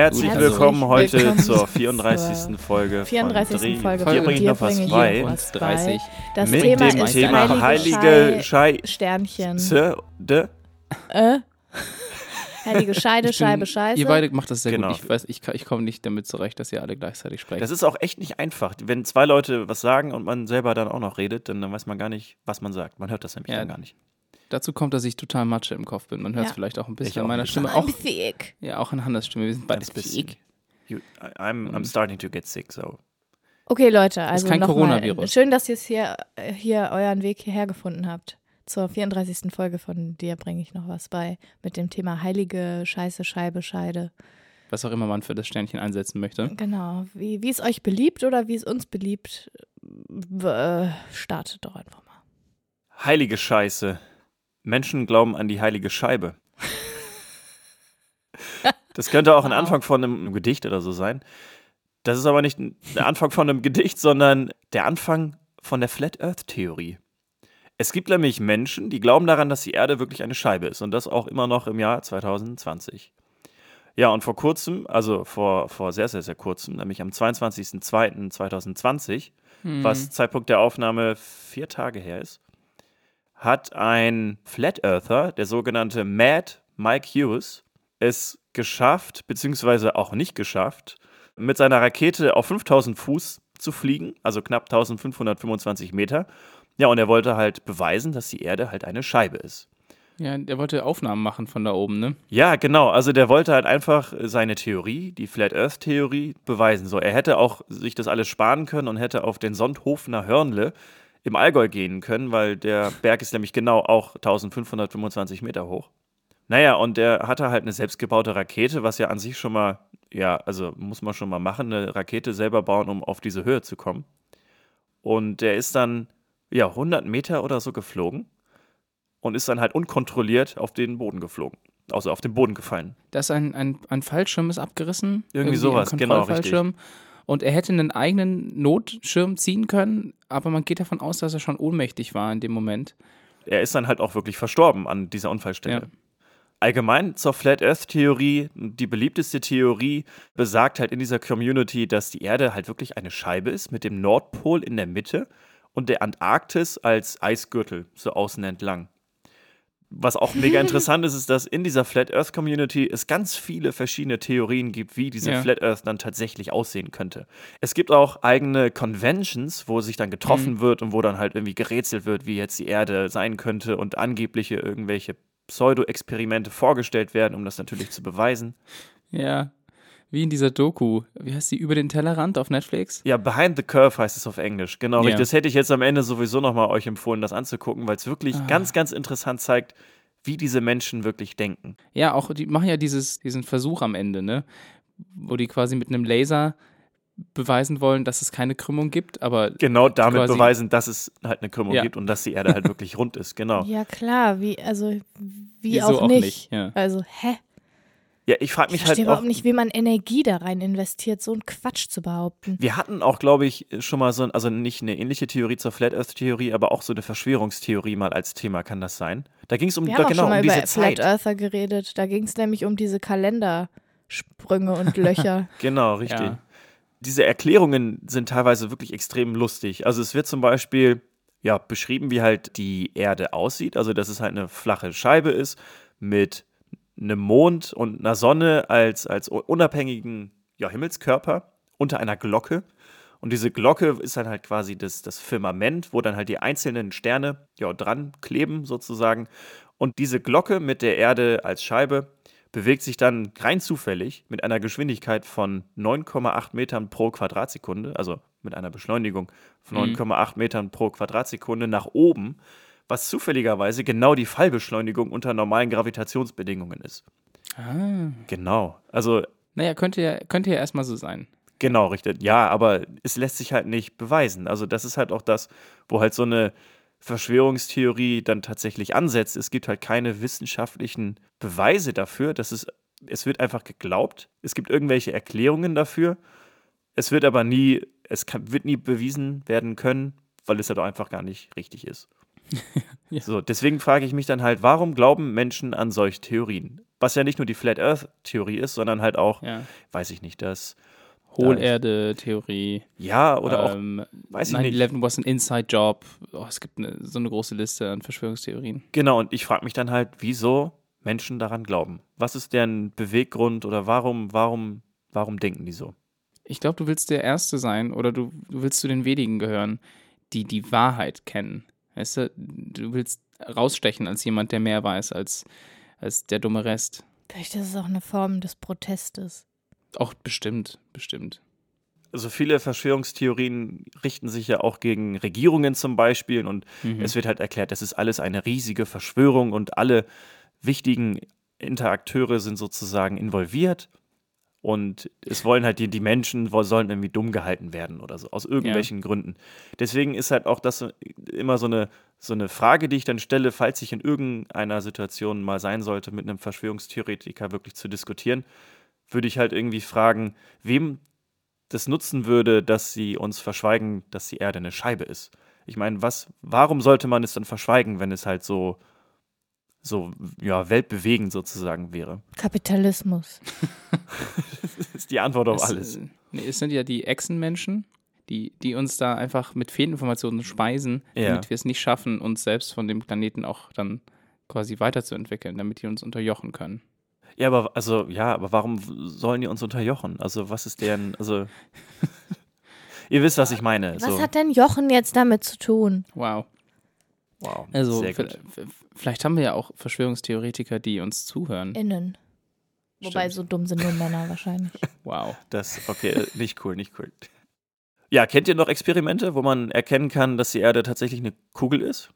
Herzlich willkommen heute willkommen zur 34. Folge 34. von Dreh. Folge von bringe ich noch was bei. was 30. Das mit Thema dem ist Thema heilige, heilige Schei. Sternchen. De- Äh? Heilige Scheide, Scheibe, Scheiße. Ihr beide macht das sehr Genau. gut. Ich weiß, ich, ich komme nicht damit zurecht, dass ihr alle gleichzeitig sprecht. Das ist auch echt nicht einfach. Wenn zwei Leute was sagen und man selber dann auch noch redet, dann, dann weiß man gar nicht, was man sagt. Man hört das nämlich Ja. dann gar nicht. Dazu kommt, dass ich total Matsche im Kopf bin. Man hört es Ja. vielleicht auch ein Ich bisschen auch an meiner ein Stimme. I'm Auch, thick. ja, auch an Hannas Stimme. Wir sind beide thick. You, I'm, I'm starting to get sick, so. Okay, Leute, also kein noch Coronavirus. Mal. Schön, dass ihr es hier, äh, hier euren Weg hierher gefunden habt. Zur 34. Folge von dir bringe ich noch was bei mit dem Thema heilige Scheiße, Scheibe, Scheide. Was auch immer man für das Sternchen einsetzen möchte. Genau. Wie, wie es euch beliebt oder wie es uns beliebt, äh, startet doch einfach mal. Heilige Scheiße. Menschen glauben an die heilige Scheibe. Das könnte auch ein. Anfang von einem Gedicht oder so sein. Das ist aber nicht der Anfang von einem Gedicht, sondern der Anfang von der Flat Earth Theorie. Es gibt nämlich Menschen, die glauben daran, dass die Erde wirklich eine Scheibe ist und das auch immer noch im Jahr 2020. Ja, und vor kurzem, also vor, vor sehr, sehr, sehr kurzem, nämlich am 22.02.2020, Hm. was Zeitpunkt der Aufnahme vier Tage her ist, hat ein Flat Earther, der sogenannte Mad Mike Hughes, es geschafft, beziehungsweise auch nicht geschafft, mit seiner Rakete auf 5000 Fuß zu fliegen, also knapp 1525 Meter. Ja, und er wollte halt beweisen, dass die Erde halt eine Scheibe ist. Ja, der wollte Aufnahmen machen von da oben, ne? Ja, genau. Also der wollte halt einfach seine Theorie, die Flat Earth Theorie, beweisen. So, er hätte auch sich das alles sparen können und hätte auf den Sondhofener Hörnle im Allgäu gehen können, weil der Berg ist nämlich genau auch 1525 Meter hoch. Naja, und der hatte halt eine selbstgebaute Rakete, was ja an sich schon mal, ja, also muss man schon mal machen, eine Rakete selber bauen, um auf diese Höhe zu kommen. Und der ist dann, ja, 100 Meter oder so geflogen und ist dann halt unkontrolliert auf den Boden geflogen. Also auf den Boden gefallen. Da ist ein, ein, ein Fallschirm ist abgerissen. Irgendwie ein sowas, genau, Kontrollfallschirm. Und er hätte einen eigenen Notschirm ziehen können, aber man geht davon aus, dass er schon ohnmächtig war in dem Moment. Er ist dann halt auch wirklich verstorben an dieser Unfallstelle. Ja. Allgemein zur Flat Earth Theorie, die beliebteste Theorie besagt halt in dieser Community, dass die Erde halt wirklich eine Scheibe ist mit dem Nordpol in der Mitte und der Antarktis als Eisgürtel so außen entlang. Was auch mega interessant ist, ist, dass in dieser Flat Earth Community es ganz viele verschiedene Theorien gibt, wie diese Ja. Flat Earth dann tatsächlich aussehen könnte. Es gibt auch eigene Conventions, wo sich dann getroffen wird und wo dann halt irgendwie gerätselt wird, wie jetzt die Erde sein könnte und angebliche irgendwelche Pseudo-Experimente vorgestellt werden, um das natürlich zu beweisen. Ja. Wie in dieser Doku. Wie heißt die? Über den Tellerrand auf Netflix? Ja, Behind the Curve heißt es auf Englisch. Genau, Ja. richtig. Das hätte ich jetzt am Ende sowieso nochmal euch empfohlen, das anzugucken, weil es wirklich Ah. ganz, ganz interessant zeigt, wie diese Menschen wirklich denken. Ja, auch die machen ja dieses, diesen Versuch am Ende, ne? Wo die quasi mit einem Laser beweisen wollen, dass es keine Krümmung gibt, aber Genau damit beweisen, dass es halt eine Krümmung Ja. gibt und dass die Erde halt wirklich rund ist. Genau. Ja, klar, wie, also, wie Wieso auch, auch nicht. nicht, ja. Also, hä? Ja, ich frage Ich mich halt verstehe auch. überhaupt nicht, wie man Energie da rein investiert, so einen Quatsch zu behaupten. Wir hatten auch, glaube ich, schon mal so, ein- also nicht eine ähnliche Theorie zur Flat Earth Theorie, aber auch so eine Verschwörungstheorie mal als Thema, kann das sein? Da ging es um, Wir haben auch genau, schon mal um über diese Zeit. Flat Earther geredet. Da ging es nämlich um diese Kalendersprünge und Löcher. Genau, richtig. Ja. Diese Erklärungen sind teilweise wirklich extrem lustig. Also es wird zum Beispiel ja, beschrieben, wie halt die Erde aussieht. Also dass es halt eine flache Scheibe ist mit einem Mond und einer Sonne als, als unabhängigen ja, Himmelskörper unter einer Glocke. Und diese Glocke ist dann halt quasi das, das Firmament, wo dann halt die einzelnen Sterne ja, dran kleben sozusagen. Und diese Glocke mit der Erde als Scheibe bewegt sich dann rein zufällig mit einer Geschwindigkeit von 9,8 Metern pro Quadratsekunde, also mit einer Beschleunigung von Mhm. 9,8 Metern pro Quadratsekunde nach oben, was zufälligerweise genau die Fallbeschleunigung unter normalen Gravitationsbedingungen ist. ah. Genau. Also Naja, könnte ja, könnte ja erstmal so sein. Genau, richtig. Ja, aber es lässt sich halt nicht beweisen. Also das ist halt auch das, wo halt so eine Verschwörungstheorie dann tatsächlich ansetzt. Es gibt halt keine wissenschaftlichen Beweise dafür. Das ist, es wird einfach geglaubt. Es gibt irgendwelche Erklärungen dafür. Es wird aber nie, es kann, wird nie bewiesen werden können, weil es halt auch einfach gar nicht richtig ist. Ja. So, deswegen frage ich mich dann halt, warum glauben Menschen an solche Theorien? Was ja nicht nur die Flat Earth Theorie ist, sondern halt auch, Ja. weiß ich nicht, das Hohlerde-Theorie. ja oder auch ähm, weiß ich nicht. 9-11 was an Inside Job. Oh, es gibt eine, so eine große Liste an Verschwörungstheorien. Genau, und ich frage mich dann halt, wieso Menschen daran glauben. Was ist deren Beweggrund oder warum, warum, warum denken die so? Ich glaube, du willst der Erste sein oder du, du willst zu den wenigen gehören, die die Wahrheit kennen. Weißt du, du willst rausstechen als jemand, der mehr weiß als, als der dumme Rest. Vielleicht ist es auch eine Form des Protestes. Auch bestimmt, bestimmt. Also viele Verschwörungstheorien richten sich ja auch gegen Regierungen zum Beispiel und Mhm. es wird halt erklärt, das ist alles eine riesige Verschwörung und alle wichtigen Interakteure sind sozusagen involviert und es wollen halt die, die Menschen sollen irgendwie dumm gehalten werden oder so, aus irgendwelchen Gründen. Deswegen ist halt auch das immer so eine, so eine Frage, die ich dann stelle, falls ich in irgendeiner Situation mal sein sollte, mit einem Verschwörungstheoretiker wirklich zu diskutieren, würde ich halt irgendwie fragen, wem das nutzen würde, dass sie uns verschweigen, dass die Erde eine Scheibe ist. Ich meine, was, warum sollte man es dann verschweigen, wenn es halt so, so, ja, weltbewegend sozusagen wäre? Kapitalismus. Das ist die Antwort auf Es, alles. äh, Nee, es sind ja die Echsenmenschen, die, die uns da einfach mit Fehlinformationen speisen, Ja. damit wir es nicht schaffen, uns selbst von dem Planeten auch dann quasi weiterzuentwickeln, damit die uns unterjochen können. Ja, aber, also, ja, aber warum sollen die uns unterjochen? Also, was ist deren, also, ihr wisst, was ich meine. Was so. hat denn Jochen jetzt damit zu tun? Wow. Wow, Also sehr gut. vielleicht haben wir ja auch Verschwörungstheoretiker, die uns zuhören. Innen. Wobei Stimmt. so dumm sind nur Männer wahrscheinlich. Wow. Das, okay, äh, nicht cool, nicht cool. Ja, kennt ihr noch Experimente, wo man erkennen kann, dass die Erde tatsächlich eine Kugel ist?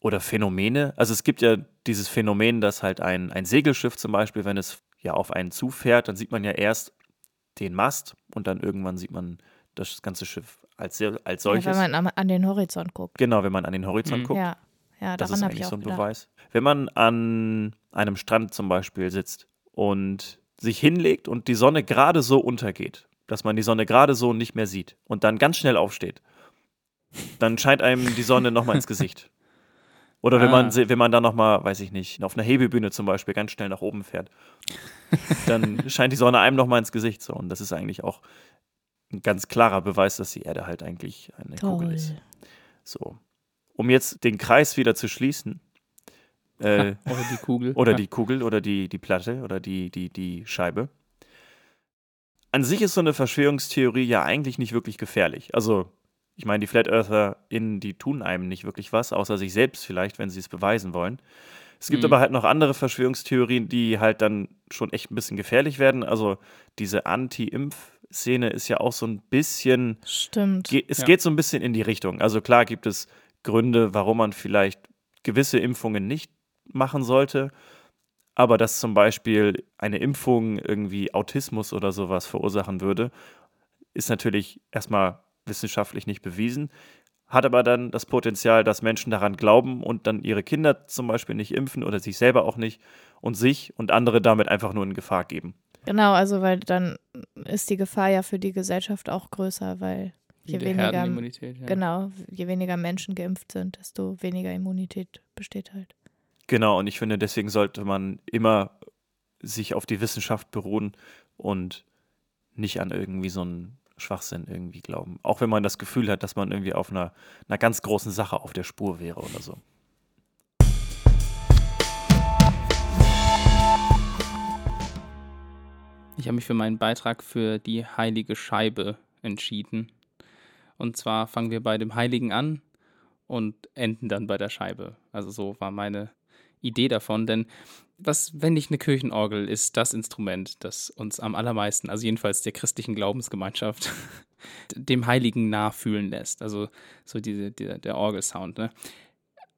Oder Phänomene? Also es gibt ja dieses Phänomen, dass halt ein, ein Segelschiff zum Beispiel, wenn es ja auf einen zufährt, dann sieht man ja erst den Mast und dann irgendwann sieht man das ganze Schiff als, als Ja, solches. wenn man an den Horizont guckt. genau, wenn man an den Horizont Mhm. guckt. Ja, ja Das ist eigentlich auch so ein gedacht. Beweis. Wenn man an einem Strand zum Beispiel sitzt und sich hinlegt und die Sonne gerade so untergeht, dass man die Sonne gerade so nicht mehr sieht und dann ganz schnell aufsteht, dann scheint einem die Sonne nochmal ins Gesicht. Oder wenn Ah. man, wenn man dann nochmal, weiß ich nicht, auf einer Hebebühne zum Beispiel ganz schnell nach oben fährt, dann scheint die Sonne einem nochmal ins Gesicht. So. Und das ist eigentlich auch ein ganz klarer Beweis, dass die Erde halt eigentlich eine Kugel Toll. ist. So. Um jetzt den Kreis wieder zu schließen, äh, Oder die Kugel. oder Ja. die Kugel oder die, die Platte oder die, die, die Scheibe. An sich ist so eine Verschwörungstheorie ja eigentlich nicht wirklich gefährlich. Also, ich meine, die Flat EartherInnen, die tun einem nicht wirklich was, außer sich selbst vielleicht, wenn sie es beweisen wollen. Es gibt Mhm. aber halt noch andere Verschwörungstheorien, die halt dann schon echt ein bisschen gefährlich werden. Also, diese Anti-Impf-Szene ist ja auch so ein bisschen Stimmt. Ge es Ja. geht so ein bisschen in die Richtung. Also klar gibt es Gründe, warum man vielleicht gewisse Impfungen nicht machen sollte, aber dass zum Beispiel eine Impfung irgendwie Autismus oder sowas verursachen würde, ist natürlich erstmal wissenschaftlich nicht bewiesen, hat aber dann das Potenzial, dass Menschen daran glauben und dann ihre Kinder zum Beispiel nicht impfen oder sich selber auch nicht und sich und andere damit einfach nur in Gefahr geben. Genau, also weil dann ist die Gefahr ja für die Gesellschaft auch größer, weil je Die weniger, ja. genau, je weniger Menschen geimpft sind, desto weniger Immunität besteht halt. Genau, und ich finde, deswegen sollte man immer sich auf die Wissenschaft beruhen und nicht an irgendwie so einen Schwachsinn irgendwie glauben. Auch wenn man das Gefühl hat, dass man irgendwie auf einer, einer ganz großen Sache auf der Spur wäre oder so. Ich habe mich für meinen Beitrag für die heilige Scheibe entschieden. Und zwar fangen wir bei dem Heiligen an und enden dann bei der Scheibe. Also so war meine Idee davon, denn was, wenn nicht eine Kirchenorgel, ist das Instrument, das uns am allermeisten, also jedenfalls der christlichen Glaubensgemeinschaft, dem Heiligen nachfühlen lässt. Also so diese, der, der Orgelsound. Ne?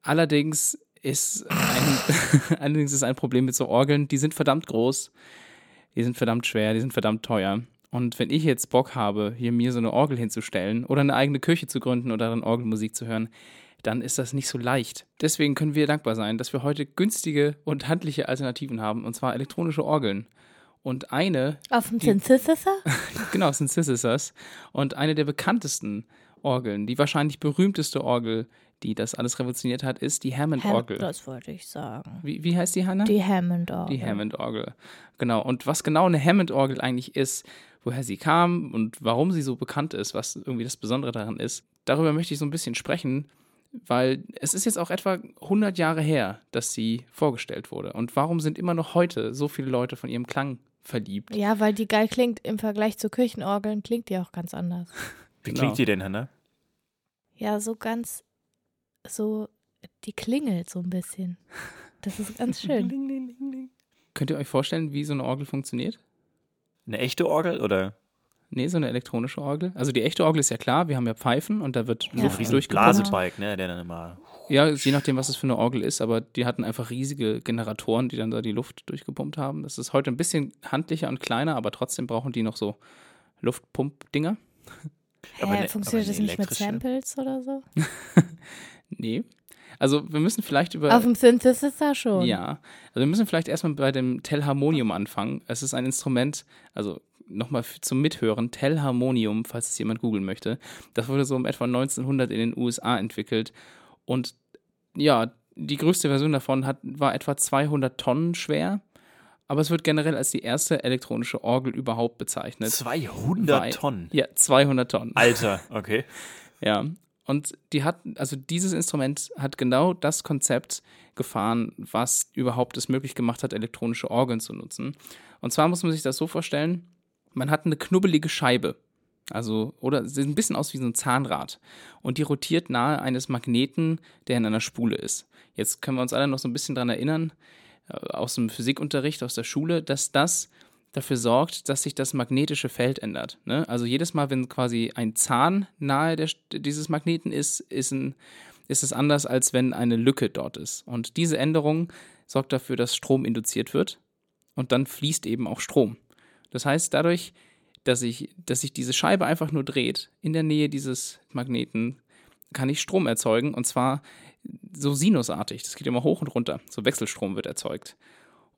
Allerdings ist ein, allerdings ist ein Problem mit so Orgeln, die sind verdammt groß, die sind verdammt schwer, die sind verdammt teuer. Und wenn ich jetzt Bock habe, hier mir so eine Orgel hinzustellen oder eine eigene Kirche zu gründen oder dann Orgelmusik zu hören, dann ist das nicht so leicht. Deswegen können wir dankbar sein, dass wir heute günstige und handliche Alternativen haben, und zwar elektronische Orgeln. Und eine, Auf dem Synthesizer? genau, Synthesizers, und eine der bekanntesten Orgeln. Die wahrscheinlich berühmteste Orgel, die das alles revolutioniert hat, ist die Hammond-Orgel. Das wollte ich sagen. Wie, wie heißt die, Hannah? Die Hammond-Orgel. Die Hammond-Orgel. Genau. Und was genau eine Hammond-Orgel eigentlich ist, woher sie kam und warum sie so bekannt ist, was irgendwie das Besondere daran ist, darüber möchte ich so ein bisschen sprechen, weil es ist jetzt auch etwa 100 Jahre her, dass sie vorgestellt wurde. Und warum sind immer noch heute so viele Leute von ihrem Klang verliebt? Ja, weil die geil klingt im Vergleich zu Kirchenorgeln, klingt die auch ganz anders. Wie Genau. klingt die denn, Hannah? Ja, so ganz, so, die klingelt so ein bisschen. Das ist ganz schön. Könnt ihr euch vorstellen, wie so eine Orgel funktioniert? Eine echte Orgel oder Nee, so eine elektronische Orgel. Also die echte Orgel ist ja klar, wir haben ja Pfeifen und da wird Ja. Luft ein durchgepumpt. Blasebalg, ne, der dann immer. Ja, je nachdem, was es für eine Orgel ist, aber die hatten einfach riesige Generatoren, die dann da die Luft durchgepumpt haben. Das ist heute ein bisschen handlicher und kleiner, aber trotzdem brauchen die noch so Luftpump-Dinger. Aber Hä, ne- funktioniert aber das nicht mit? Samples oder so? Nee. Also wir müssen vielleicht über. Auf dem Synthesizer schon. Ja, also wir müssen vielleicht erstmal bei dem Telharmonium anfangen. Es ist ein Instrument, also nochmal zum Mithören, Telharmonium, falls es jemand googeln möchte. Das wurde so um etwa 1900 in den USA entwickelt und ja, die größte Version davon hat, war etwa 200 Tonnen schwer, aber es wird generell als die erste elektronische Orgel überhaupt bezeichnet. 200 Weil- Tonnen. Ja, 200 Tonnen. Alter, okay. Ja. Und die hat, also dieses Instrument hat genau das Konzept gefahren, was überhaupt es möglich gemacht hat, elektronische Orgeln zu nutzen. Und zwar muss man sich das so vorstellen, man hat eine knubbelige Scheibe. Also, oder sieht ein bisschen aus wie so ein Zahnrad. Und die rotiert nahe eines Magneten, der in einer Spule ist. Jetzt können wir uns alle noch so ein bisschen dran erinnern, äh, aus dem Physikunterricht, aus der Schule, dass das dafür sorgt, dass sich das magnetische Feld ändert. Ne? Also jedes Mal, wenn quasi ein Zahn nahe der, dieses Magneten ist, ist, ein, ist es anders, als wenn eine Lücke dort ist. Und diese Änderung sorgt dafür, dass Strom induziert wird und dann fließt eben auch Strom. Das heißt, dadurch, dass sich dass sich diese Scheibe einfach nur dreht, in der Nähe dieses Magneten, kann ich Strom erzeugen und zwar so sinusartig. Das geht immer hoch und runter. So Wechselstrom wird erzeugt.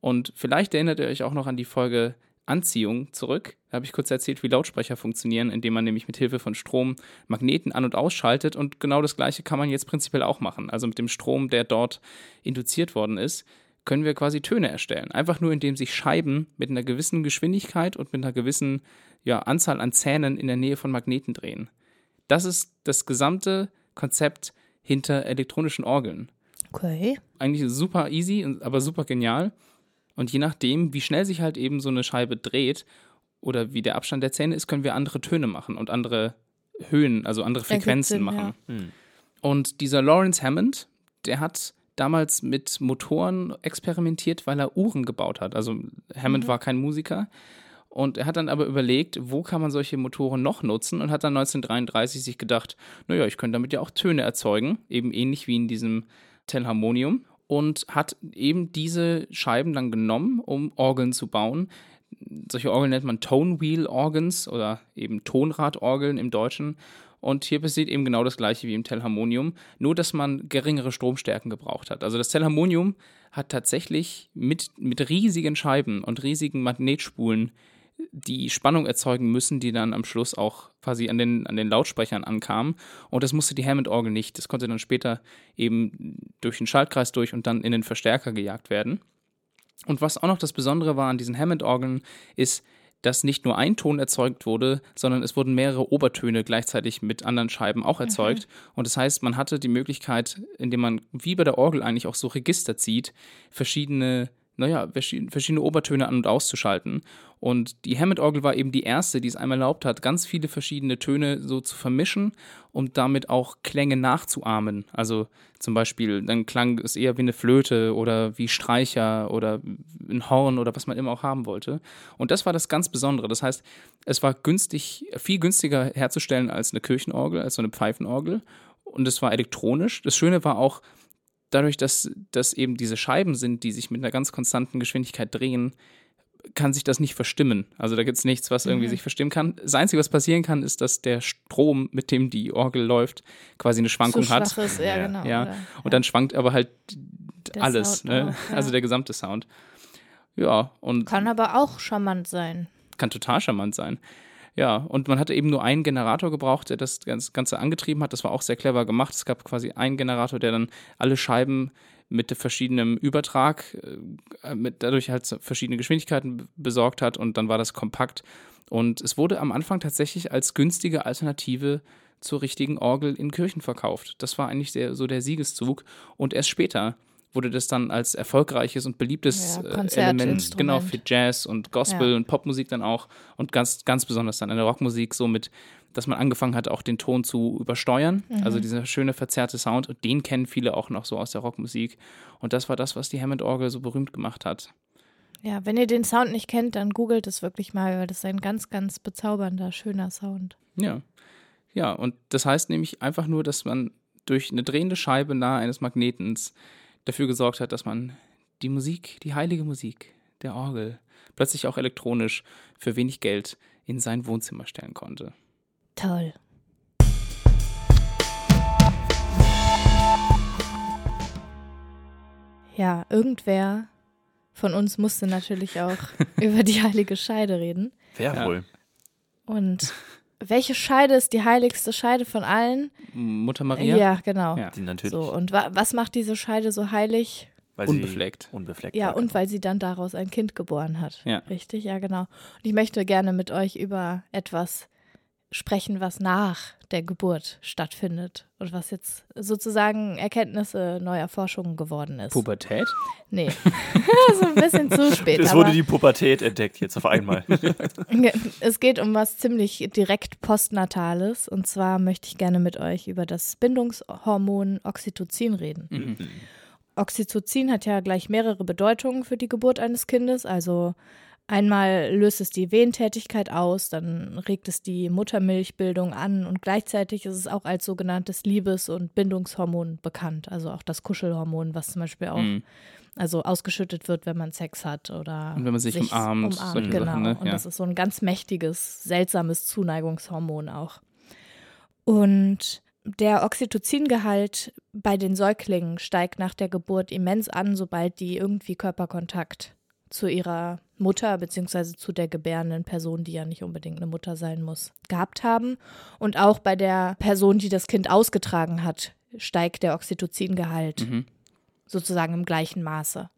Und vielleicht erinnert ihr euch auch noch an die Folge Anziehung zurück. Da habe ich kurz erzählt, wie Lautsprecher funktionieren, indem man nämlich mit Hilfe von Strom Magneten an- und ausschaltet. Und genau das Gleiche kann man jetzt prinzipiell auch machen. Also mit dem Strom, der dort induziert worden ist, können wir quasi Töne erstellen. Einfach nur, indem sich Scheiben mit einer gewissen Geschwindigkeit und mit einer gewissen ja, Anzahl an Zähnen in der Nähe von Magneten drehen. Das ist das gesamte Konzept hinter elektronischen Orgeln Okay. eigentlich super easy, aber super genial. Und je nachdem, wie schnell sich halt eben so eine Scheibe dreht oder wie der Abstand der Zähne ist, können wir andere Töne machen und andere Höhen, also andere Frequenzen Sinn, machen. ja. Hm. Und dieser Lawrence Hammond, der hat damals mit Motoren experimentiert, weil er Uhren gebaut hat. Also Hammond war kein Musiker. Und er hat dann aber überlegt, wo kann man solche Motoren noch nutzen und hat dann 1933 sich gedacht, naja, ich könnte damit ja auch Töne erzeugen, eben ähnlich wie in diesem Telharmonium. Und hat eben diese Scheiben dann genommen, um Orgeln zu bauen. Solche Orgeln nennt man Tone Wheel Organs oder eben Tonradorgeln im Deutschen. Und hier passiert eben genau das gleiche wie im Telharmonium, nur dass man geringere Stromstärken gebraucht hat. Also das Telharmonium hat tatsächlich mit, mit riesigen Scheiben und riesigen Magnetspulen die Spannung erzeugen müssen, die dann am Schluss auch quasi an den, an den Lautsprechern ankam. Und das musste die Hammond-Orgel nicht. Das konnte dann später eben durch den Schaltkreis durch und dann in den Verstärker gejagt werden. Und was auch noch das Besondere war an diesen Hammond-Orgeln, ist, dass nicht nur ein Ton erzeugt wurde, sondern es wurden mehrere Obertöne gleichzeitig mit anderen Scheiben auch erzeugt. Und das heißt, man hatte die Möglichkeit, indem man wie bei der Orgel eigentlich auch so Register zieht, verschiedene, naja, verschi- verschiedene Obertöne an- und auszuschalten. Und die Hammond-Orgel war eben die erste, die es einmal erlaubt hat, ganz viele verschiedene Töne so zu vermischen und damit auch Klänge nachzuahmen. Also zum Beispiel, dann klang es eher wie eine Flöte oder wie Streicher oder ein Horn oder was man immer auch haben wollte. Und das war das ganz Besondere. Das heißt, es war günstig, viel günstiger herzustellen als eine Kirchenorgel, als so eine Pfeifenorgel. Und es war elektronisch. Das Schöne war auch, dadurch, dass das eben diese Scheiben sind, die sich mit einer ganz konstanten Geschwindigkeit drehen, kann sich das nicht verstimmen. Also da gibt es nichts, was irgendwie sich verstimmen kann. Das Einzige, was passieren kann, ist, dass der Strom, mit dem die Orgel läuft, quasi eine Schwankung so hat. ist, ja, Ja. genau. Ja, oder? Und dann schwankt aber halt Der alles, ne? auch, also der gesamte Sound. Ja, und Kann aber auch charmant sein. kann total charmant sein. Ja, und man hatte eben nur einen Generator gebraucht, der das Ganze angetrieben hat. Das war auch sehr clever gemacht. Es gab quasi einen Generator, der dann alle Scheiben mit verschiedenem Übertrag, äh, mit dadurch halt verschiedene Geschwindigkeiten besorgt hat und dann war das kompakt. Und es wurde am Anfang tatsächlich als günstige Alternative zur richtigen Orgel in Kirchen verkauft. Das war eigentlich der, so der Siegeszug. Und erst später wurde das dann als erfolgreiches und beliebtes Ja, äh, Element, genau, für Jazz und Gospel Ja. und Popmusik dann auch und ganz, ganz besonders dann in der Rockmusik so mit, dass man angefangen hat, auch den Ton zu übersteuern. Mhm. Also dieser schöne verzerrte Sound und den kennen viele auch noch so aus der Rockmusik. Und das war das, was die Hammond-Orgel so berühmt gemacht hat. Ja, wenn ihr den Sound nicht kennt, dann googelt es wirklich mal, weil das ist ein ganz, ganz bezaubernder, schöner Sound. Ja. Ja, und das heißt nämlich einfach nur, dass man durch eine drehende Scheibe nahe eines Magnetens dafür gesorgt hat, dass man die Musik, die heilige Musik der Orgel, plötzlich auch elektronisch für wenig Geld in sein Wohnzimmer stellen konnte. Toll. Ja, irgendwer von uns musste natürlich auch über die heilige Scheide reden. Wer Ja. wohl? Und welche Scheide ist die heiligste Scheide von allen? Mutter Maria? Ja, genau. Ja. Die natürlich. So, und wa was macht diese Scheide so heilig? weil unbefleckt. Sie unbefleckt. Ja, war, und genau. weil sie dann daraus ein Kind geboren hat. Ja. Richtig, ja, genau. Und ich möchte gerne mit euch über etwas sprechen, was nach der Geburt stattfindet und was jetzt sozusagen Erkenntnisse neuer Forschungen geworden ist. Pubertät? Nee, so ein bisschen zu spät. Es wurde die Pubertät entdeckt jetzt auf einmal. es geht um was ziemlich direkt postnatales und zwar möchte ich gerne mit euch über das Bindungshormon Oxytocin reden. Mhm. Oxytocin hat ja gleich mehrere Bedeutungen für die Geburt eines Kindes. Also einmal löst es die Wehentätigkeit aus, dann regt es die Muttermilchbildung an und gleichzeitig ist es auch als sogenanntes Liebes- und Bindungshormon bekannt. Also auch das Kuschelhormon, was zum Beispiel auch Mhm. also ausgeschüttet wird, wenn man Sex hat oder Und wenn man sich umarmt, solche genau. Sachen, ne? Und Ja. das ist so ein ganz mächtiges, seltsames Zuneigungshormon auch. Und der Oxytocingehalt bei den Säuglingen steigt nach der Geburt immens an, sobald die irgendwie Körperkontakt zu ihrer Mutter beziehungsweise zu der gebärenden Person, die ja nicht unbedingt eine Mutter sein muss, gehabt haben. Und auch bei der Person, die das Kind ausgetragen hat, steigt der Oxytocingehalt Mhm. sozusagen im gleichen Maße.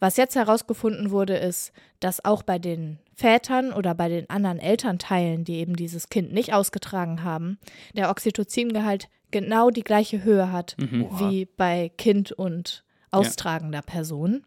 Was jetzt herausgefunden wurde, ist, dass auch bei den Vätern oder bei den anderen Elternteilen, die eben dieses Kind nicht ausgetragen haben, der Oxytocingehalt genau die gleiche Höhe hat Mhm. wie bei Kind und austragender Person.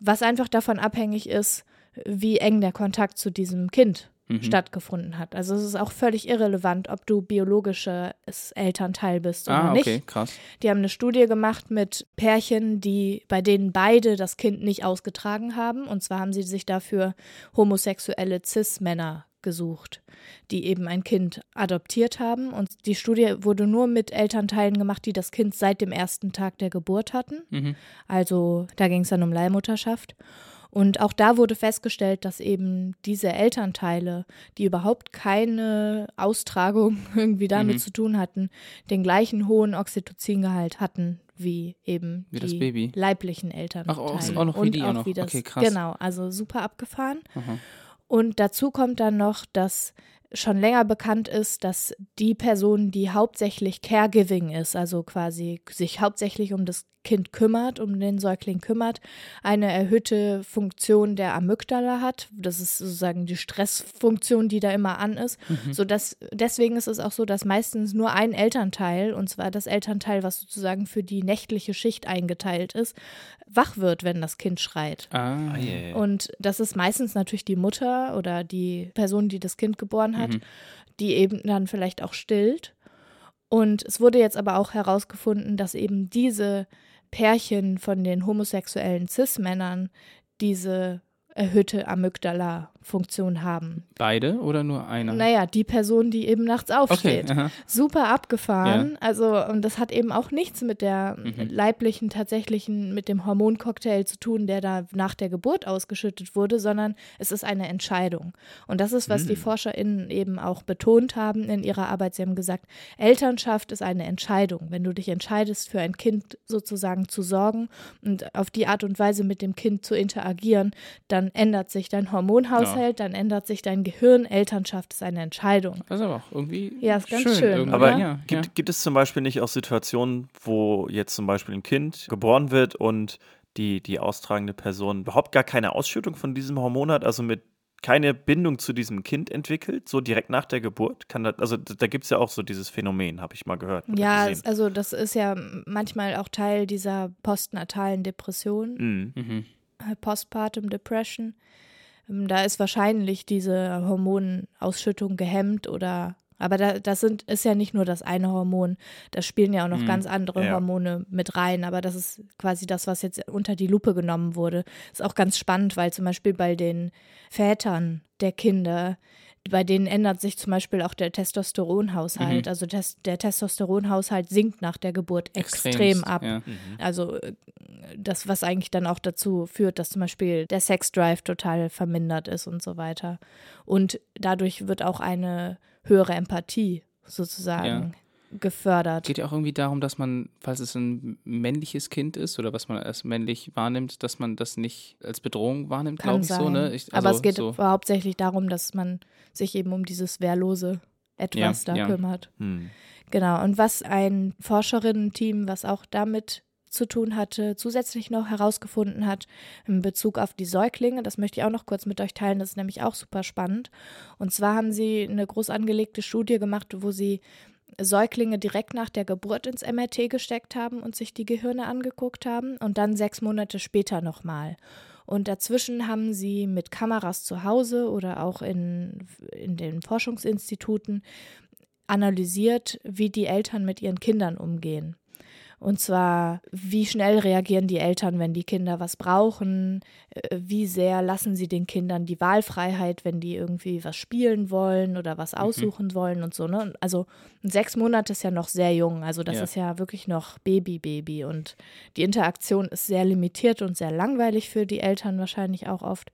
Was einfach davon abhängig ist, wie eng der Kontakt zu diesem Kind Mhm. stattgefunden hat. Also es ist auch völlig irrelevant, ob du biologisches Elternteil bist oder Ah, nicht. okay, krass. Die haben eine Studie gemacht mit Pärchen, die bei denen beide das Kind nicht ausgetragen haben. Und zwar haben sie sich dafür homosexuelle Cis-Männer gesucht, die eben ein Kind adoptiert haben. Und die Studie wurde nur mit Elternteilen gemacht, die das Kind seit dem ersten Tag der Geburt hatten. Mhm. Also da ging es dann um Leihmutterschaft. Und auch da wurde festgestellt, dass eben diese Elternteile, die überhaupt keine Austragung irgendwie damit Mhm. zu tun hatten, den gleichen hohen Oxytocingehalt hatten wie eben Wie die leiblichen Elternteile. Ach, auch- auch noch wie die auch noch. wie das, Okay, krass. Genau, also super abgefahren. Aha. Und dazu kommt dann noch, dass schon länger bekannt ist, dass die Person, die hauptsächlich Caregiving ist, also quasi sich hauptsächlich um das Kind kümmert, um den Säugling kümmert, eine erhöhte Funktion der Amygdala hat. Das ist sozusagen die Stressfunktion, die da immer an ist. Mhm. So dass, deswegen ist es auch so, dass meistens nur ein Elternteil, und zwar das Elternteil, was sozusagen für die nächtliche Schicht eingeteilt ist, wach wird, wenn das Kind schreit. Ah, Ah, yeah. Und das ist meistens natürlich die Mutter oder die Person, die das Kind geboren hat, Mhm. die eben dann vielleicht auch stillt. Und es wurde jetzt aber auch herausgefunden, dass eben diese Pärchen von den homosexuellen Cis-Männern diese erhöhte Amygdala-Funktion haben. beide oder nur einer? Naja, die Person, die eben nachts okay. aufsteht Aha. super abgefahren. Also, und das hat eben auch nichts mit der Mhm. leiblichen, tatsächlichen, mit dem Hormoncocktail zu tun, der da nach der Geburt ausgeschüttet wurde, sondern es ist eine Entscheidung. Und das ist, was die Mhm. ForscherInnen eben auch betont haben in ihrer Arbeit. Sie haben gesagt, Elternschaft ist eine Entscheidung. Wenn du dich entscheidest, für ein Kind sozusagen zu sorgen und auf die Art und Weise mit dem Kind zu interagieren, dann ändert sich dein Hormonhaushalt aushält, dann ändert sich dein Gehirn. Elternschaft ist eine Entscheidung. Das ist aber auch irgendwie Ja, ist ganz schön. schön. Aber ja, gibt, ja. gibt es zum Beispiel nicht auch Situationen, wo jetzt zum Beispiel ein Kind geboren wird und die, die austragende Person überhaupt gar keine Ausschüttung von diesem Hormon hat, also mit keine Bindung zu diesem Kind entwickelt, so direkt nach der Geburt? Kann das, also da, gibt es ja auch so dieses Phänomen, habe ich mal gehört. Ja, gesehen. es, also das ist ja manchmal auch Teil dieser postnatalen Depression, Mhm. Mhm. Postpartum Depression. Ähm, Da ist wahrscheinlich diese Hormonausschüttung gehemmt oder aber da, das sind, ist ja nicht nur das eine Hormon, da spielen ja auch noch Mhm. ganz andere Ja. Hormone mit rein, aber das ist quasi das, was jetzt unter die Lupe genommen wurde. Ist auch ganz spannend, weil zum Beispiel bei den Vätern der Kinder, bei denen ändert sich zum Beispiel auch der Testosteronhaushalt. Mhm. Also tes der Testosteronhaushalt sinkt nach der Geburt extrem Extremst, ab. Ja. Mhm. Also äh, das, was eigentlich dann auch dazu führt, dass zum Beispiel der Sexdrive total vermindert ist und so weiter. Und dadurch wird auch eine höhere Empathie sozusagen gefördert. Geht ja auch irgendwie darum, dass man, falls es ein männliches Kind ist oder was man als männlich wahrnimmt, dass man das nicht als Bedrohung wahrnimmt, Kann glaube ich sein. so. Ne? Ich, Aber also es geht so, hauptsächlich darum, dass man sich eben um dieses wehrlose Etwas Ja, da ja. kümmert. Mhm. Genau. Und was ein Forscherinnen-Team, was auch damit zu tun hatte, zusätzlich noch herausgefunden hat in Bezug auf die Säuglinge, das möchte ich auch noch kurz mit euch teilen, das ist nämlich auch super spannend. Und zwar haben sie eine groß angelegte Studie gemacht, wo sie Säuglinge direkt nach der Geburt ins MRT gesteckt haben und sich die Gehirne angeguckt haben und dann sechs Monate später nochmal. Und dazwischen haben sie mit Kameras zu Hause oder auch in, in den Forschungsinstituten analysiert, wie die Eltern mit ihren Kindern umgehen. Und zwar, wie schnell reagieren die Eltern, wenn die Kinder was brauchen? Äh, Wie sehr lassen sie den Kindern die Wahlfreiheit, wenn die irgendwie was spielen wollen oder was aussuchen wollen und so. Ne? Also sechs Monate ist ja noch sehr jung. Also das Ja. ist ja wirklich noch Baby-Baby. Und die Interaktion ist sehr limitiert und sehr langweilig für die Eltern wahrscheinlich auch oft.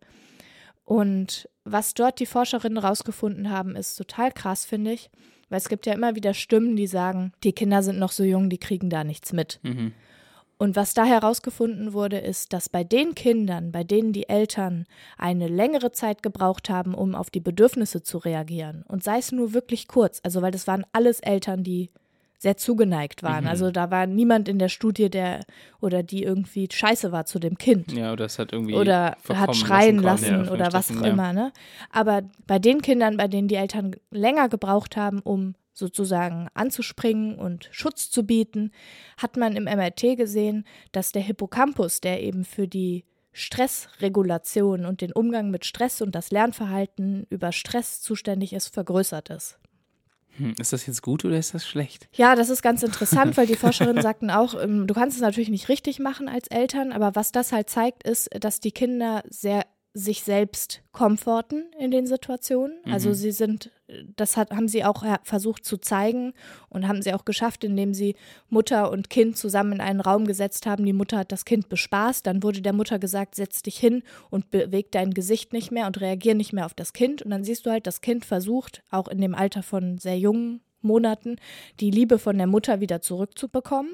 Und was dort die Forscherinnen rausgefunden haben, ist total krass, finde ich. Weil es gibt ja immer wieder Stimmen, die sagen, die Kinder sind noch so jung, die kriegen da nichts mit. Mhm. Und was da herausgefunden wurde, ist, dass bei den Kindern, bei denen die Eltern eine längere Zeit gebraucht haben, um auf die Bedürfnisse zu reagieren, und sei es nur wirklich kurz, also weil das waren alles Eltern, die sehr zugeneigt waren. Mhm. Also da war niemand in der Studie, der oder die irgendwie scheiße war zu dem Kind Ja, oder es hat irgendwie oder hat schreien lassen, in oder was auch ja. immer, ne? Aber bei den Kindern, bei denen die Eltern länger gebraucht haben, um sozusagen anzuspringen und Schutz zu bieten, hat man im MRT gesehen, dass der Hippocampus, der eben für die Stressregulation und den Umgang mit Stress und das Lernverhalten über Stress zuständig ist, vergrößert ist. Hm, Ist das jetzt gut oder ist das schlecht? Ja, das ist ganz interessant, weil die Forscherinnen sagten auch, ähm, du kannst es natürlich nicht richtig machen als Eltern, aber was das halt zeigt, ist, dass die Kinder sehr sich selbst komforten in den Situationen. Also Mhm. sie sind, das hat, haben sie auch versucht zu zeigen und haben sie auch geschafft, indem sie Mutter und Kind zusammen in einen Raum gesetzt haben. Die Mutter hat das Kind bespaßt, dann wurde der Mutter gesagt, setz dich hin und beweg dein Gesicht nicht mehr und reagier nicht mehr auf das Kind. Und dann siehst du halt, das Kind versucht, auch in dem Alter von sehr jungen Monaten, die Liebe von der Mutter wieder zurückzubekommen.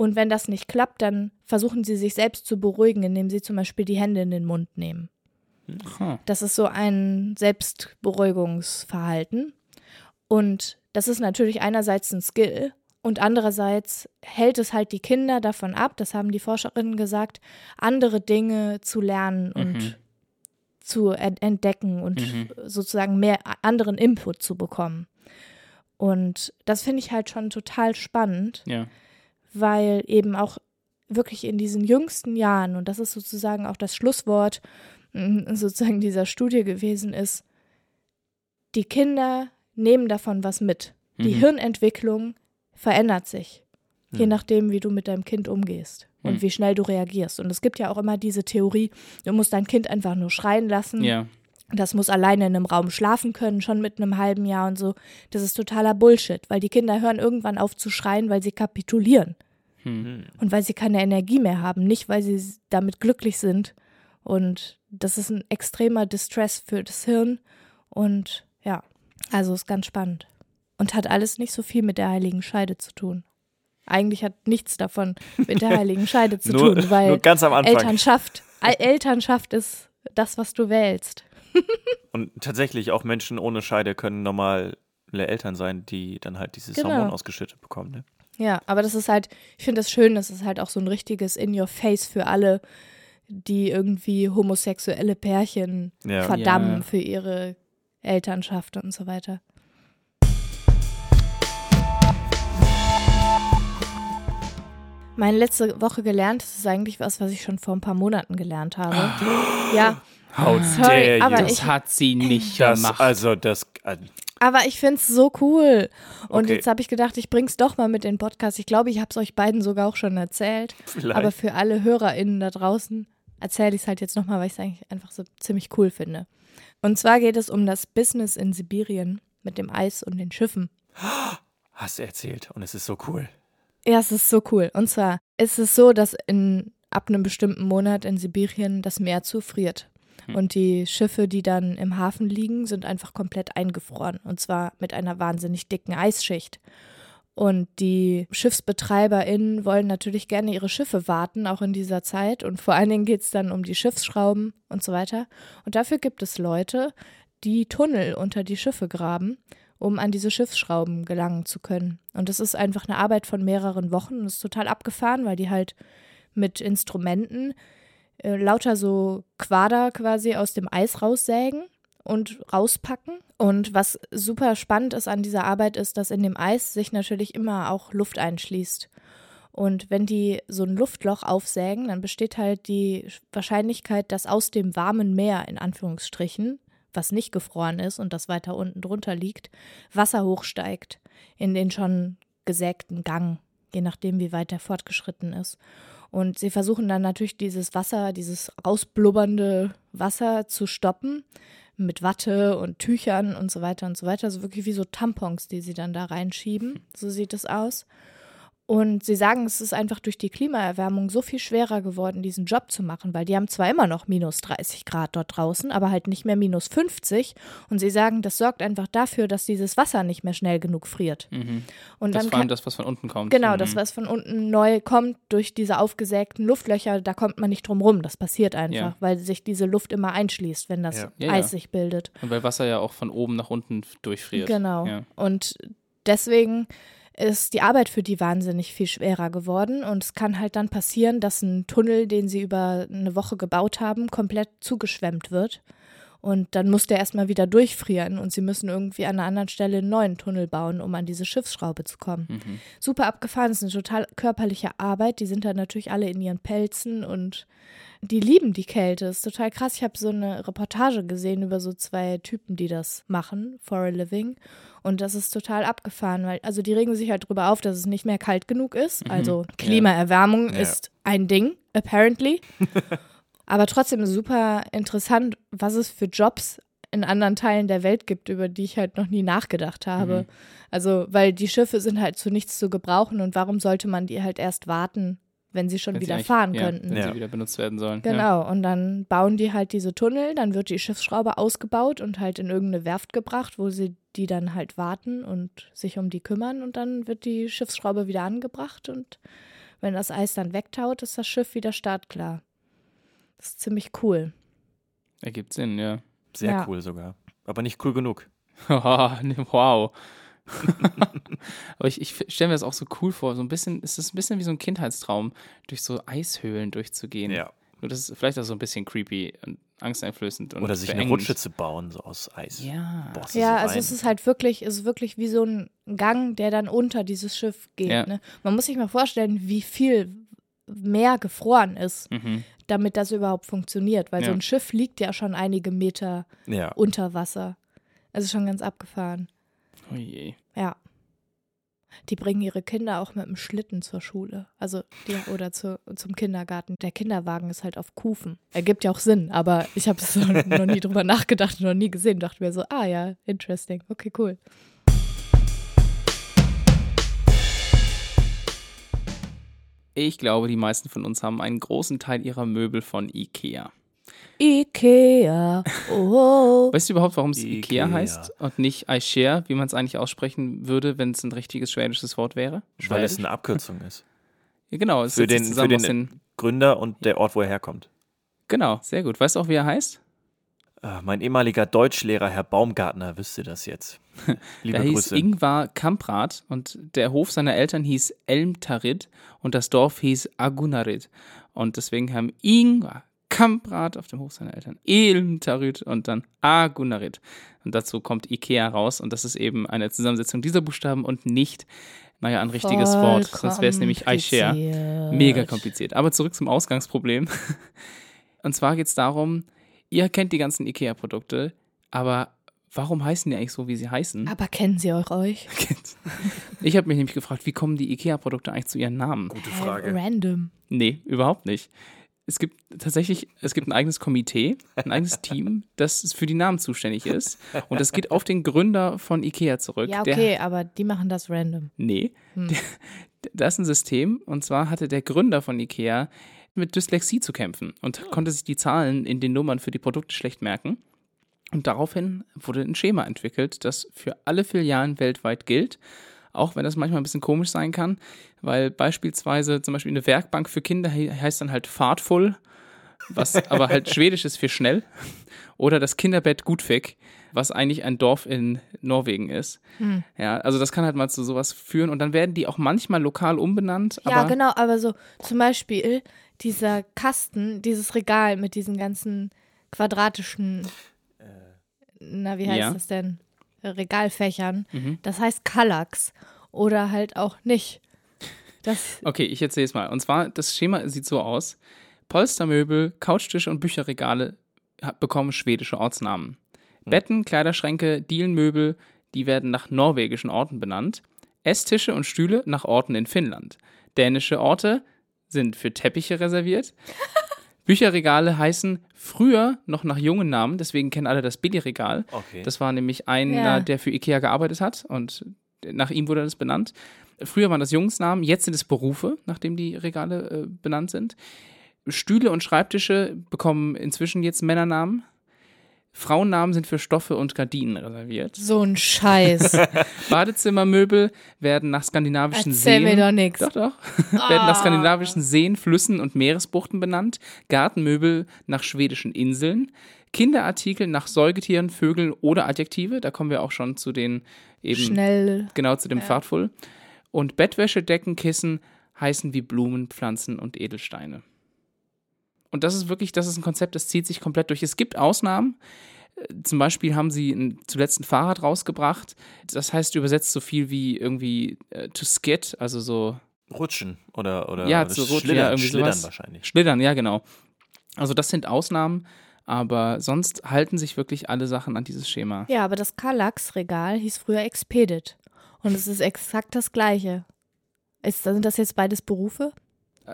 Und wenn das nicht klappt, dann versuchen sie sich selbst zu beruhigen, indem sie zum Beispiel die Hände in den Mund nehmen. Huh. Das ist so ein Selbstberuhigungsverhalten. Und das ist natürlich einerseits ein Skill und andererseits hält es halt die Kinder davon ab, das haben die Forscherinnen gesagt, andere Dinge zu lernen und Mhm. zu ent- entdecken und Mhm. sozusagen mehr anderen Input zu bekommen. Und das finde ich halt schon total spannend Ja. Weil eben auch wirklich in diesen jüngsten Jahren, und das ist sozusagen auch das Schlusswort mm, sozusagen dieser Studie gewesen ist, die Kinder nehmen davon was mit. Die Mhm. Hirnentwicklung verändert sich, je Mhm. nachdem, wie du mit deinem Kind umgehst und Mhm. wie schnell du reagierst. Und es gibt ja auch immer diese Theorie, du musst dein Kind einfach nur schreien lassen. Ja. Das muss alleine in einem Raum schlafen können, schon mit einem halben Jahr und so. Das ist totaler Bullshit, weil die Kinder hören irgendwann auf zu schreien, weil sie kapitulieren Hm. und weil sie keine Energie mehr haben, nicht weil sie damit glücklich sind. Und das ist ein extremer Distress für das Hirn. Und ja, also ist ganz spannend. Und hat alles nicht so viel mit der Heiligen Scheide zu tun. Eigentlich hat nichts davon mit der Heiligen Scheide zu nur, tun, weil nur ganz am Anfang. Elternschaft, Elternschaft ist das, was du wählst. Und tatsächlich auch Menschen ohne Scheide können normale Eltern sein, die dann halt dieses Genau. Hormon ausgeschüttet bekommen. Ne? Ja, aber das ist halt, ich finde das schön, das ist halt auch so ein richtiges In-Your-Face für alle, die irgendwie homosexuelle Pärchen Ja. verdammen Ja. für ihre Elternschaft und so weiter. Meine letzte Woche gelernt, das ist eigentlich was, was ich schon vor ein paar Monaten gelernt habe. Ja, How Sorry, dare aber you. Das ich- hat sie nicht das, gemacht. also das, äh, aber ich finde es so cool. Und Okay. jetzt habe ich gedacht, ich bring's doch mal mit in den Podcast. Ich glaube, ich habe es euch beiden sogar auch schon erzählt. vielleicht. Aber für alle HörerInnen da draußen erzähle ich es halt jetzt nochmal, weil ich es eigentlich einfach so ziemlich cool finde. Und zwar geht es um das Business in Sibirien mit dem Eis und den Schiffen. Hast du erzählt und es ist so cool. Ja, es ist so cool. Und zwar ist es so, dass in, ab einem bestimmten Monat in Sibirien das Meer zufriert. Und die Schiffe, die dann im Hafen liegen, sind einfach komplett eingefroren. Und zwar mit einer wahnsinnig dicken Eisschicht. Und die SchiffsbetreiberInnen wollen natürlich gerne ihre Schiffe warten, auch in dieser Zeit. Und vor allen Dingen geht es dann um die Schiffsschrauben und so weiter. Und dafür gibt es Leute, die Tunnel unter die Schiffe graben, um an diese Schiffsschrauben gelangen zu können. Und das ist einfach eine Arbeit von mehreren Wochen und ist total abgefahren, weil die halt mit Instrumenten äh, lauter so Quader quasi aus dem Eis raussägen und rauspacken. Und was super spannend ist an dieser Arbeit, ist, dass in dem Eis sich natürlich immer auch Luft einschließt. Und wenn die so ein Luftloch aufsägen, dann besteht halt die Wahrscheinlichkeit, dass aus dem warmen Meer, in Anführungsstrichen, was nicht gefroren ist und das weiter unten drunter liegt, Wasser hochsteigt in den schon gesägten Gang, je nachdem, wie weit der fortgeschritten ist. Und sie versuchen dann natürlich dieses Wasser, dieses rausblubbernde Wasser zu stoppen mit Watte und Tüchern und so weiter und so weiter. Also wirklich wie so Tampons, die sie dann da reinschieben. So sieht es aus. Und sie sagen, es ist einfach durch die Klimaerwärmung so viel schwerer geworden, diesen Job zu machen, weil die haben zwar immer noch minus 30 Grad dort draußen, aber halt nicht mehr minus 50. Und sie sagen, das sorgt einfach dafür, dass dieses Wasser nicht mehr schnell genug friert. Mhm. Und Das dann kann, das, was von unten kommt. Genau, Mhm. das, was von unten neu kommt durch diese aufgesägten Luftlöcher, da kommt man nicht drum rum. Das passiert einfach, Ja. weil sich diese Luft immer einschließt, wenn das Ja. Ja. Eis sich bildet. Und weil Wasser ja auch von oben nach unten durchfriert. Genau. Und deswegen ist die Arbeit für die wahnsinnig viel schwerer geworden. Und es kann halt dann passieren, dass ein Tunnel, den sie über eine Woche gebaut haben, komplett zugeschwemmt wird. Und dann muss der erstmal wieder durchfrieren und sie müssen irgendwie an einer anderen Stelle einen neuen Tunnel bauen, um an diese Schiffsschraube zu kommen. Mhm. Super abgefahren, es ist eine total körperliche Arbeit. Die sind dann natürlich alle in ihren Pelzen und die lieben die Kälte. ist total krass. Ich habe so eine Reportage gesehen über so zwei Typen, die das machen, for a living. Und das ist total abgefahren, weil, also die regen sich halt drüber auf, dass es nicht mehr kalt genug ist. Mhm. Also Klimaerwärmung Ja. ist ein Ding, apparently. Aber trotzdem super interessant, was es für Jobs in anderen Teilen der Welt gibt, über die ich halt noch nie nachgedacht habe. Mhm. Also, weil die Schiffe sind halt zu nichts zu gebrauchen und warum sollte man die halt erst warten, wenn sie schon Wenn sie wieder eigentlich- fahren ja, könnten? Wenn Ja. sie wieder benutzt werden sollen. Ja. Genau, und dann bauen die halt diese Tunnel, dann wird die Schiffsschraube ausgebaut und halt in irgendeine Werft gebracht, wo sie die dann halt warten und sich um die kümmern und dann wird die Schiffsschraube wieder angebracht und wenn das Eis dann wegtaut, ist das Schiff wieder startklar. Das ist ziemlich cool. Ergibt Sinn, ja. Sehr Ja. cool sogar. Aber nicht cool genug. wow. Aber ich, ich stelle mir das auch so cool vor. So ein bisschen, es ist ein bisschen wie so ein Kindheitstraum, durch so Eishöhlen durchzugehen. Ja. Nur das ist vielleicht auch so ein bisschen creepy und angsteinflößend. Und Oder sich eine beengend. Rutsche zu bauen, so aus Eis. Ja. Boah, Ja, so also rein. es ist halt wirklich, es ist wirklich wie so ein Gang, der dann unter dieses Schiff geht. Ja. Ne? Man muss sich mal vorstellen, wie viel mehr gefroren ist, Mhm. damit das überhaupt funktioniert, weil so Ja. ein Schiff liegt ja schon einige Meter Ja. unter Wasser. Also schon ganz abgefahren. Oh je. Ja. Die bringen ihre Kinder auch mit dem Schlitten zur Schule. Also die, oder zu, zum Kindergarten. Der Kinderwagen ist halt auf Kufen. Ergibt ja auch Sinn, aber ich habe es noch, noch nie drüber nachgedacht, noch nie gesehen. Dachte mir so, ah ja, interesting. Okay, cool. Ich glaube, die meisten von uns haben einen großen Teil ihrer Möbel von Ikea. Ikea. Oh. Weißt du überhaupt, warum es Ikea, Ikea. heißt und nicht Ikea, wie man es eigentlich aussprechen würde, wenn es ein richtiges schwedisches Wort wäre? Weil es Schwedisch? eine Abkürzung ist. Ja, genau, es Für den, für den den. Gründer und der Ort, wo er herkommt. Genau, sehr gut. Weißt du auch, wie er heißt? Ah, mein ehemaliger Deutschlehrer, Herr Baumgartner, wüsste das jetzt. Liebe er hieß Grüße. Ingvar Kamprad und der Hof seiner Eltern hieß Elmtarid und das Dorf hieß Agunarid. Und deswegen haben Ingvar Kamprad auf dem Hof seiner Eltern Elmtarid und dann Agunarid. Und dazu kommt Ikea raus und das ist eben eine Zusammensetzung dieser Buchstaben und nicht, naja, ein richtiges Voll Wort. Sonst wäre es nämlich Ikea. kompliziert. Mega kompliziert. Aber zurück zum Ausgangsproblem. Und zwar geht es darum, ihr kennt die ganzen IKEA-Produkte, aber warum heißen die eigentlich so, wie sie heißen? Aber kennen sie auch euch? Ich habe mich nämlich gefragt, wie kommen die IKEA-Produkte eigentlich zu ihren Namen? Gute Äh, Frage. Random. Nee, überhaupt nicht. Es gibt tatsächlich, es gibt ein eigenes Komitee, ein eigenes Team, das für die Namen zuständig ist. Und das geht auf den Gründer von IKEA zurück. Ja, Der- okay, aber die machen das random. Nee. Da ist ein System, und zwar hatte der Gründer von IKEA mit Dyslexie zu kämpfen und konnte sich die Zahlen in den Nummern für die Produkte schlecht merken. Und daraufhin wurde ein Schema entwickelt, das für alle Filialen weltweit gilt, auch wenn das manchmal ein bisschen komisch sein kann, weil beispielsweise zum Beispiel eine Werkbank für Kinder he heißt dann halt fahrtvoll, was aber halt schwedisch ist für schnell, oder das Kinderbett Gutfik, was eigentlich ein Dorf in Norwegen ist. Ja, also das kann halt mal zu sowas führen und dann werden die auch manchmal lokal umbenannt. Ja, genau, aber so zum Beispiel dieser Kasten, dieses Regal mit diesen ganzen quadratischen, na, wie heißt Ja. das denn? Regalfächern. Mhm. Das heißt Kallax. Oder halt auch nicht. Das, Okay, ich erzähle es mal. Und zwar, das Schema sieht so aus. Polstermöbel, Couchtische und Bücherregale bekommen schwedische Ortsnamen. Betten, Kleiderschränke, Dielenmöbel, die werden nach norwegischen Orten benannt. Esstische und Stühle nach Orten in Finnland. Dänische Orte sind für Teppiche reserviert. Bücherregale heißen früher noch nach jungen Namen, deswegen kennen alle das Billigregal. Okay. Das war nämlich einer, Ja. der für Ikea gearbeitet hat und nach ihm wurde das benannt. Früher waren das Jungsnamen, jetzt sind es Berufe, nachdem die Regale äh, benannt sind. Stühle und Schreibtische bekommen inzwischen jetzt Männernamen. Frauennamen sind für Stoffe und Gardinen reserviert. so ein Scheiß. Badezimmermöbel werden nach skandinavischen Erzähl Seen. mir doch nichts. Doch, doch. werden nach skandinavischen Seen, Flüssen und Meeresbuchten benannt. Gartenmöbel nach schwedischen Inseln. Kinderartikel nach Säugetieren, Vögeln oder Adjektive. Da kommen wir auch schon zu den eben Schnell. genau zu dem Fahrtvoll. Und Bettwäsche, Decken, Kissen heißen wie Blumen, Pflanzen und Edelsteine. Und das ist wirklich, das ist ein Konzept, das zieht sich komplett durch. Es gibt Ausnahmen. Zum Beispiel haben sie ein, zuletzt ein Fahrrad rausgebracht. Das heißt übersetzt so viel wie irgendwie äh, to skid, also so Rutschen oder, oder Ja, zu rutschen, Schlittern, ja, irgendwie Schlittern sowas. wahrscheinlich. Schlittern, ja genau. Also das sind Ausnahmen, aber sonst halten sich wirklich alle Sachen an dieses Schema. Ja, aber das Kallax-Regal hieß früher Expedit. Und es ist exakt das Gleiche. Ist, sind das jetzt beides Berufe?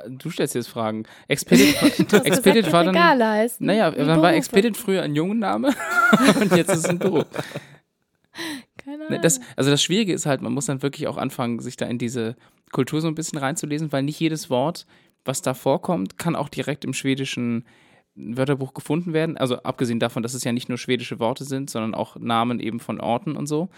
Äh, Du stellst jetzt Fragen. Expedit, war dann. Regale heißen. Naja, dann war Berufe. Expedit früher ein Jungenname und jetzt ist es ein Beruf. Keine Ne, Ahnung. das, also das Schwierige ist halt, man muss dann wirklich auch anfangen, sich da in diese Kultur so ein bisschen reinzulesen, weil nicht jedes Wort, was da vorkommt, kann auch direkt im schwedischen Wörterbuch gefunden werden. Also abgesehen davon, dass es ja nicht nur schwedische Worte sind, sondern auch Namen eben von Orten und so.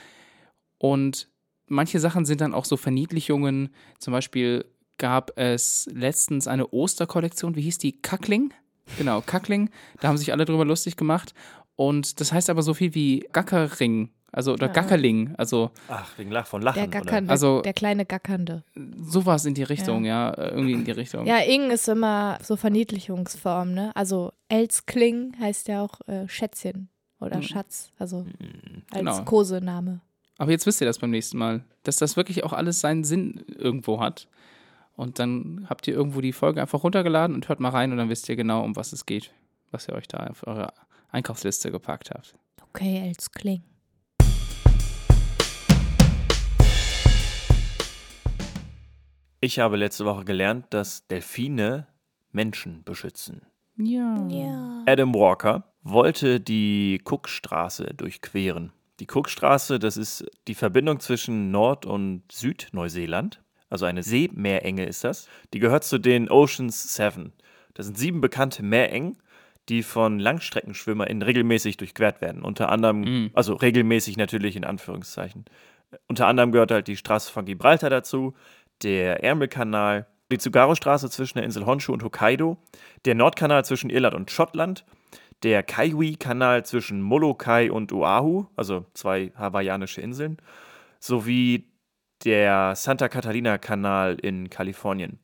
Und manche Sachen sind dann auch so Verniedlichungen. Zum Beispiel gab es letztens eine Osterkollektion, wie hieß die? Kackling? Genau, Kackling. Da haben sich alle drüber lustig gemacht. Und das heißt aber so viel wie Gackering, also oder Ja. Gackerling, also Ach, wegen Lach von Lachen. der oder? Gackernde, Also- der kleine Gackernde. sowas in die Richtung, ja, äh, irgendwie in die Richtung. Ja, Ing ist immer so Verniedlichungsform, ne? Also Elskling heißt ja auch äh, Schätzchen oder Mhm. Schatz, also als Genau. Kosename. Aber jetzt wisst ihr das beim nächsten Mal, dass das wirklich auch alles seinen Sinn irgendwo hat. Und dann habt ihr irgendwo die Folge einfach runtergeladen und hört mal rein und dann wisst ihr genau, um was es geht, was ihr euch da auf eure Einkaufsliste gepackt habt. Okay, Elskling. Ich habe letzte Woche gelernt, dass Delfine Menschen beschützen. Ja. Ja. Adam Walker wollte die Cookstraße durchqueren. Die Cookstraße, das ist die Verbindung zwischen Nord- und Südneuseeland. Also eine Seemeerenge ist das. Die gehört zu den Oceans Seven. Das sind sieben bekannte Meerengen, die von LangstreckenschwimmerInnen regelmäßig durchquert werden. Unter anderem, Mhm. also regelmäßig natürlich in Anführungszeichen. Unter anderem gehört halt die Straße von Gibraltar dazu, der Ärmelkanal, die Tsugaru-Straße zwischen der Insel Honshu und Hokkaido, der Nordkanal zwischen Irland und Schottland, der Kaiwi-Kanal zwischen Molokai und Oahu, also zwei hawaiianische Inseln, sowie der Santa Catalina-Kanal in Kalifornien.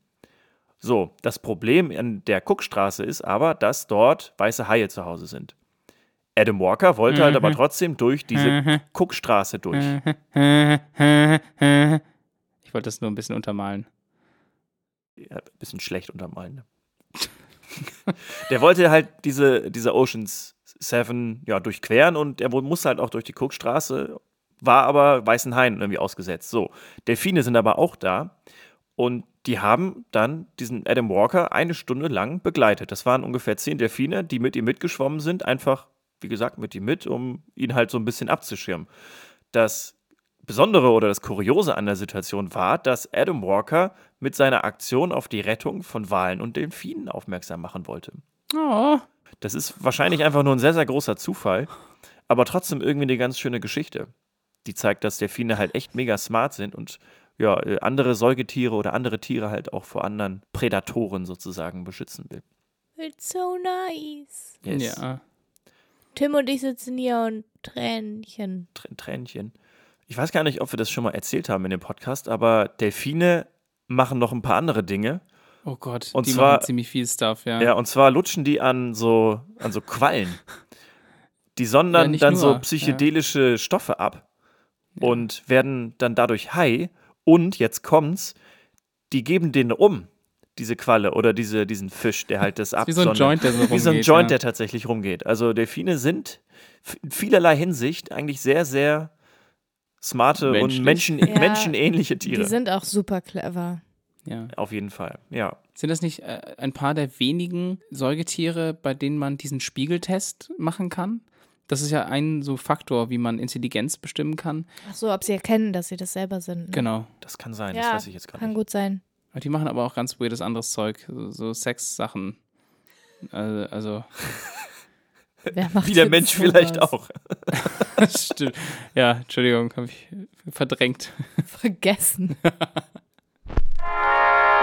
So, das Problem an der Cookstraße ist aber, dass dort weiße Haie zu Hause sind. Adam Walker wollte halt aber trotzdem durch diese Cookstraße durch. Ich wollte das nur ein bisschen untermalen. Ja, bisschen schlecht untermalen. Ne? der wollte halt diese, diese Oceans 7 ja, durchqueren und er musste halt auch durch die Cookstraße, war aber weißen Haien irgendwie ausgesetzt. So, Delfine sind aber auch da und die haben dann diesen Adam Walker eine Stunde lang begleitet. Das waren ungefähr zehn Delfine, die mit ihm mitgeschwommen sind, einfach, wie gesagt, mit ihm mit, um ihn halt so ein bisschen abzuschirmen. Das Besondere oder das Kuriose an der Situation war, dass Adam Walker mit seiner Aktion auf die Rettung von Walen und Delfinen aufmerksam machen wollte. Oh. Das ist wahrscheinlich einfach nur ein sehr, sehr großer Zufall, aber trotzdem irgendwie eine ganz schöne Geschichte. Die zeigt, dass Delfine halt echt mega smart sind und ja, äh, andere Säugetiere oder andere Tiere halt auch vor anderen Prädatoren sozusagen beschützen will. It's so nice. Yes. Ja. Tim und ich sitzen hier und Tränchen. Tr Tränchen. Ich weiß gar nicht, ob wir das schon mal erzählt haben in dem Podcast, aber Delfine machen noch ein paar andere Dinge. Oh Gott, Und die zwar- machen ziemlich viel Stuff, ja. Ja, und zwar lutschen die an so, an so Quallen. Die sondern Ja, nicht dann so nur, psychedelische Stoffe ab und werden dann dadurch high. Und jetzt kommt's, die geben den um, diese Qualle oder diese, diesen Fisch, der halt das Wie so ein. Joint, der so Wie so ein rumgeht, Joint, ja. der tatsächlich rumgeht. Also Delfine sind in vielerlei Hinsicht eigentlich sehr, sehr smarte Menschlich. und Menschen, Ja, menschenähnliche Die Tiere. sind auch super clever. ja. Auf jeden Fall, ja. Sind das nicht äh, ein paar der wenigen Säugetiere, bei denen man diesen Spiegeltest machen kann? Das ist ja ein so Faktor, wie man Intelligenz bestimmen kann. Ach so, ob sie erkennen, dass sie das selber sind. Ne? Genau. Das kann sein, das Ja, weiß ich jetzt gar kann nicht. gut sein. Die machen aber auch ganz weirdes anderes Zeug, so, so Sex-Sachen. Also, also Wer macht Wie der Mensch sowas? vielleicht auch. stimmt. Ja, Entschuldigung, habe ich verdrängt. Vergessen.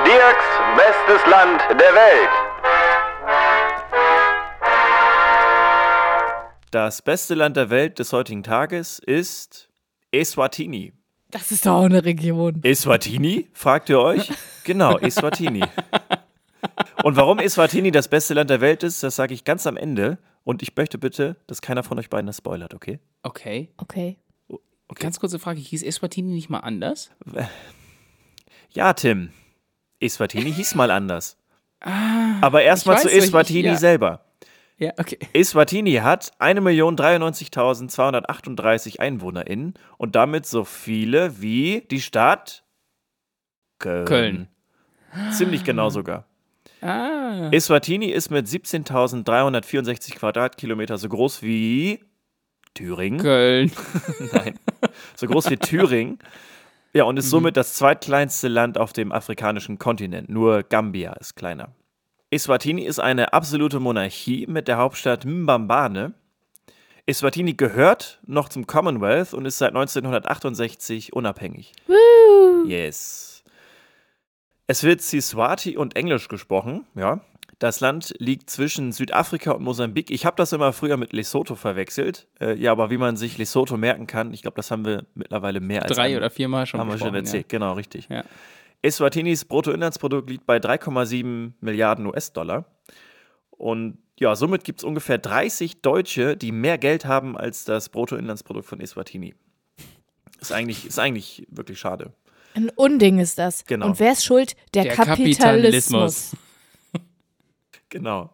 Dirks bestes Land der Welt. Das beste Land der Welt des heutigen Tages ist Eswatini. Das ist doch auch eine Region. Eswatini? Fragt ihr euch? Genau, Eswatini. Und warum Eswatini das beste Land der Welt ist, das sage ich ganz am Ende. Und ich möchte bitte, dass keiner von euch beiden das spoilert, okay? Okay. Okay. Ganz kurze Frage, hieß Eswatini nicht mal anders? Ja, Tim. Eswatini hieß mal anders. Aber erstmal zu Eswatini ja. selber. Ja, okay. Eswatini hat 1.093.238 EinwohnerInnen und damit so viele wie die Stadt Köln. Köln. Ziemlich genau sogar. Ah. Eswatini ist mit 17.364 Quadratkilometer so groß wie Thüringen. Köln. Nein. So groß wie Thüringen. Ja, und ist somit das zweitkleinste Land auf dem afrikanischen Kontinent. Nur Gambia ist kleiner. Eswatini ist eine absolute Monarchie mit der Hauptstadt Mbambane. Eswatini gehört noch zum Commonwealth und ist seit 1968 unabhängig. Yes. Es wird Siswati und Englisch gesprochen, ja. Das Land liegt zwischen Südafrika und Mosambik. Ich habe das immer früher mit Lesotho verwechselt. Äh, ja, aber wie man sich Lesotho merken kann, ich glaube, das haben wir mittlerweile mehr als Drei ein- oder viermal schon haben wir schon erzählt. Genau, richtig. Ja. Eswatinis Bruttoinlandsprodukt liegt bei 3,7 Milliarden US-Dollar. Und ja, somit gibt es ungefähr 30 Deutsche, die mehr Geld haben als das Bruttoinlandsprodukt von Eswatini. Ist eigentlich, ist eigentlich wirklich schade. Ein Unding ist das. Genau. Und wer ist schuld? Der, Der Kapitalismus. Kapitalismus. Genau.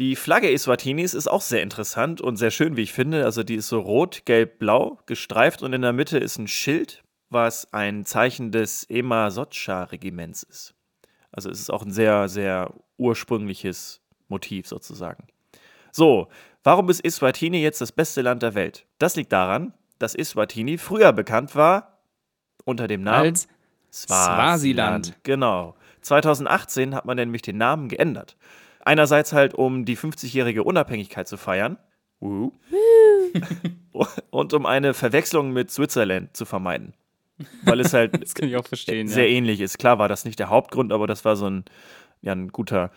Die Flagge Eswatinis ist auch sehr interessant und sehr schön, wie ich finde. Also die ist so rot, gelb, blau gestreift und in der Mitte ist ein Schild, was ein Zeichen des Ema Sotscha-Regiments ist. Also es ist auch ein sehr, sehr ursprüngliches Motiv sozusagen. So, warum ist Eswatini jetzt das beste Land der Welt? Das liegt daran, dass Eswatini früher bekannt war unter dem Namen Als Swasiland. Genau. 2018 hat man nämlich den Namen geändert. Einerseits halt, um die 50-jährige Unabhängigkeit zu feiern. Wuhu. Und um eine Verwechslung mit Switzerland zu vermeiden. Weil es halt Das kann ich auch verstehen. sehr ja. ähnlich ist. Klar war das nicht der Hauptgrund, aber das war so ein, ja, ein guter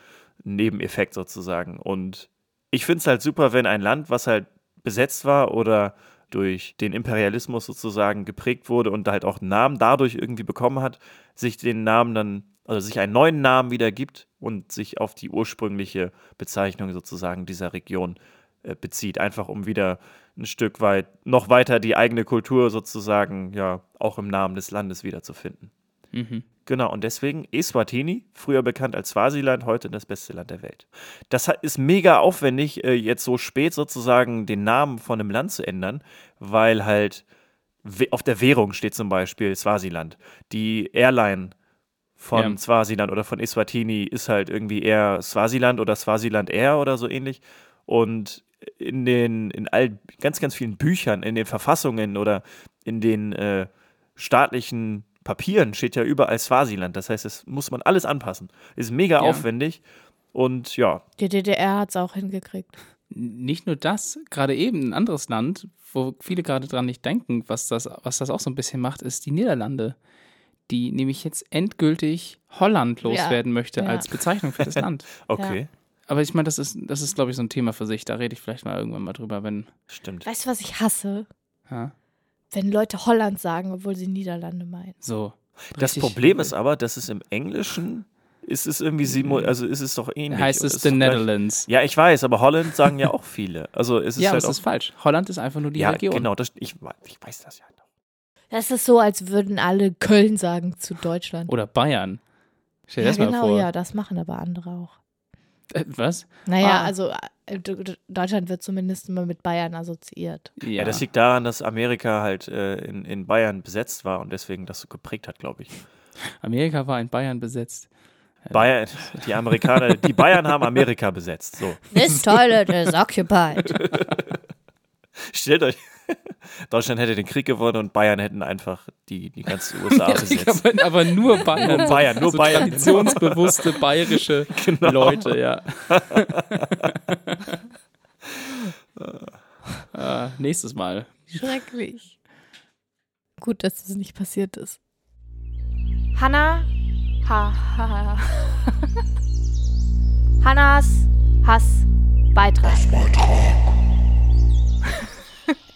Nebeneffekt sozusagen. Und ich finde es halt super, wenn ein Land, was halt besetzt war oder durch den Imperialismus sozusagen geprägt wurde und halt auch einen Namen dadurch irgendwie bekommen hat, sich den Namen dann, also sich einen neuen Namen wieder gibt und sich auf die ursprüngliche Bezeichnung sozusagen dieser Region äh, bezieht, einfach um wieder ein Stück weit noch weiter die eigene Kultur sozusagen ja auch im Namen des Landes wiederzufinden. Mhm. Genau, und deswegen Eswatini, früher bekannt als Swasiland, heute das beste Land der Welt. Das ist mega aufwendig, äh, jetzt so spät sozusagen den Namen von einem Land zu ändern, weil halt auf der Währung steht zum Beispiel Swasiland. Die Airline von Ja. Swasiland oder von Eswatini ist halt irgendwie eher Swasiland oder Swasiland Air oder so ähnlich. Und in den, in all, ganz, ganz vielen Büchern, in den Verfassungen oder in den äh, staatlichen Papieren steht ja überall Swasiland. Das heißt, das muss man alles anpassen. Ist mega Ja. aufwendig. Und ja, Die DDR hat es auch hingekriegt. Nicht nur das, gerade eben ein anderes Land, wo viele gerade dran nicht denken, was das, was das auch so ein bisschen macht, ist die Niederlande, die nämlich jetzt endgültig Holland loswerden möchte ja. als Bezeichnung für das Land. okay. Aber ich meine, das ist, das ist, glaube ich, so ein Thema für sich. Da rede ich vielleicht mal irgendwann mal drüber, wenn. Stimmt. Weißt du, was ich hasse? Ja, Wenn Leute Holland sagen, obwohl sie Niederlande meinen. so. Das Richtig- Problem ist aber, dass es im Englischen ist es irgendwie sieben, also ist es doch ähnlich. heißt es The doch Netherlands. Ja, ich weiß, aber Holland sagen ja auch viele. Also es ist Ja, aber halt es auch. ist falsch. Holland ist einfach nur die ja, Region. genau, das, ich, ich weiß das ja noch. Das ist so, als würden alle Köln sagen zu Deutschland. Oder Bayern. Stell dir ja, das mal genau, vor. ja, das machen aber andere auch. Äh, was? Naja, Ah. also äh, Deutschland wird zumindest immer mit Bayern assoziiert. Ja, Ja, das liegt daran, dass Amerika halt äh, in, in Bayern besetzt war und deswegen das so geprägt hat, glaube ich. Amerika war in Bayern besetzt. Bayern, die Amerikaner, die Bayern haben Amerika besetzt. So. This toilet is occupied. Stellt euch, Deutschland hätte den Krieg gewonnen und Bayern hätten einfach die, die ganze USA besetzt. aber, aber nur Bayern. Nur Bayern, nur so Bayern. Traditionsbewusste bayerische Genau. Leute, ja. äh, nächstes Mal. Schrecklich. Gut, dass es nicht passiert ist. Hannah. Ha, ha, ha. Hannas Hassbeitrag.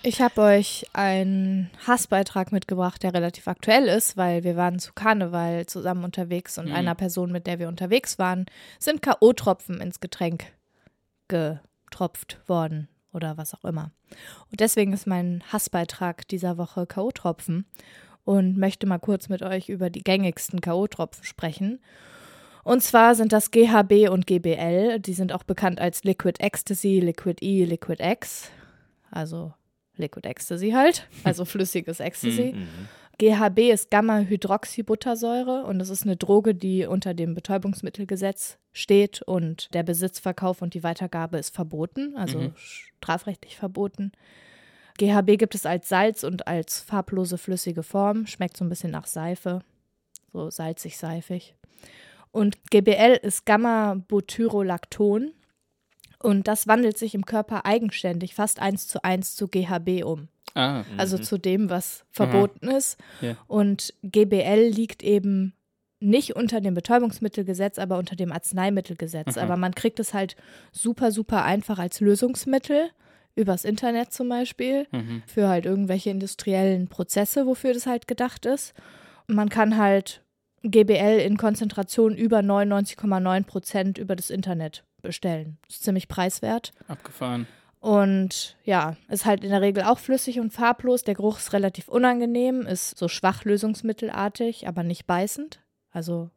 Ich habe euch einen Hassbeitrag mitgebracht, der relativ aktuell ist, weil wir waren zu Karneval zusammen unterwegs und Mhm. einer Person, mit der wir unterwegs waren, sind K.O.-Tropfen ins Getränk getropft worden oder was auch immer. Und deswegen ist mein Hassbeitrag dieser Woche K.O.-Tropfen und möchte mal kurz mit euch über die gängigsten K.O.-Tropfen sprechen. Und zwar sind das GHB und GBL. Die sind auch bekannt als Liquid Ecstasy, Liquid E, Liquid X. Also Liquid Ecstasy halt, also flüssiges Ecstasy. Mhm. GHB ist Gamma-Hydroxybuttersäure und das ist eine Droge, die unter dem Betäubungsmittelgesetz steht und der Besitz, Verkauf und die Weitergabe ist verboten, also Mhm. strafrechtlich verboten. GHB gibt es als Salz und als farblose flüssige Form, schmeckt so ein bisschen nach Seife, so salzig-seifig. Und GBL ist Gamma-Butyrolacton und das wandelt sich im Körper eigenständig fast eins zu eins zu GHB um Ah, also zu dem, was verboten ist. Ja. Und GBL liegt eben nicht unter dem Betäubungsmittelgesetz, aber unter dem Arzneimittelgesetz. Aha. Aber man kriegt es halt super, super einfach als Lösungsmittel, übers Internet zum Beispiel, mhm. für halt irgendwelche industriellen Prozesse, wofür das halt gedacht ist. Und man kann halt GBL in Konzentration über 99,9 Prozent über das Internet bestellen. Ist ziemlich preiswert. abgefahren. Und ja, ist halt in der Regel auch flüssig und farblos. Der Geruch ist relativ unangenehm, ist so schwach lösungsmittelartig, aber nicht beißend. Also,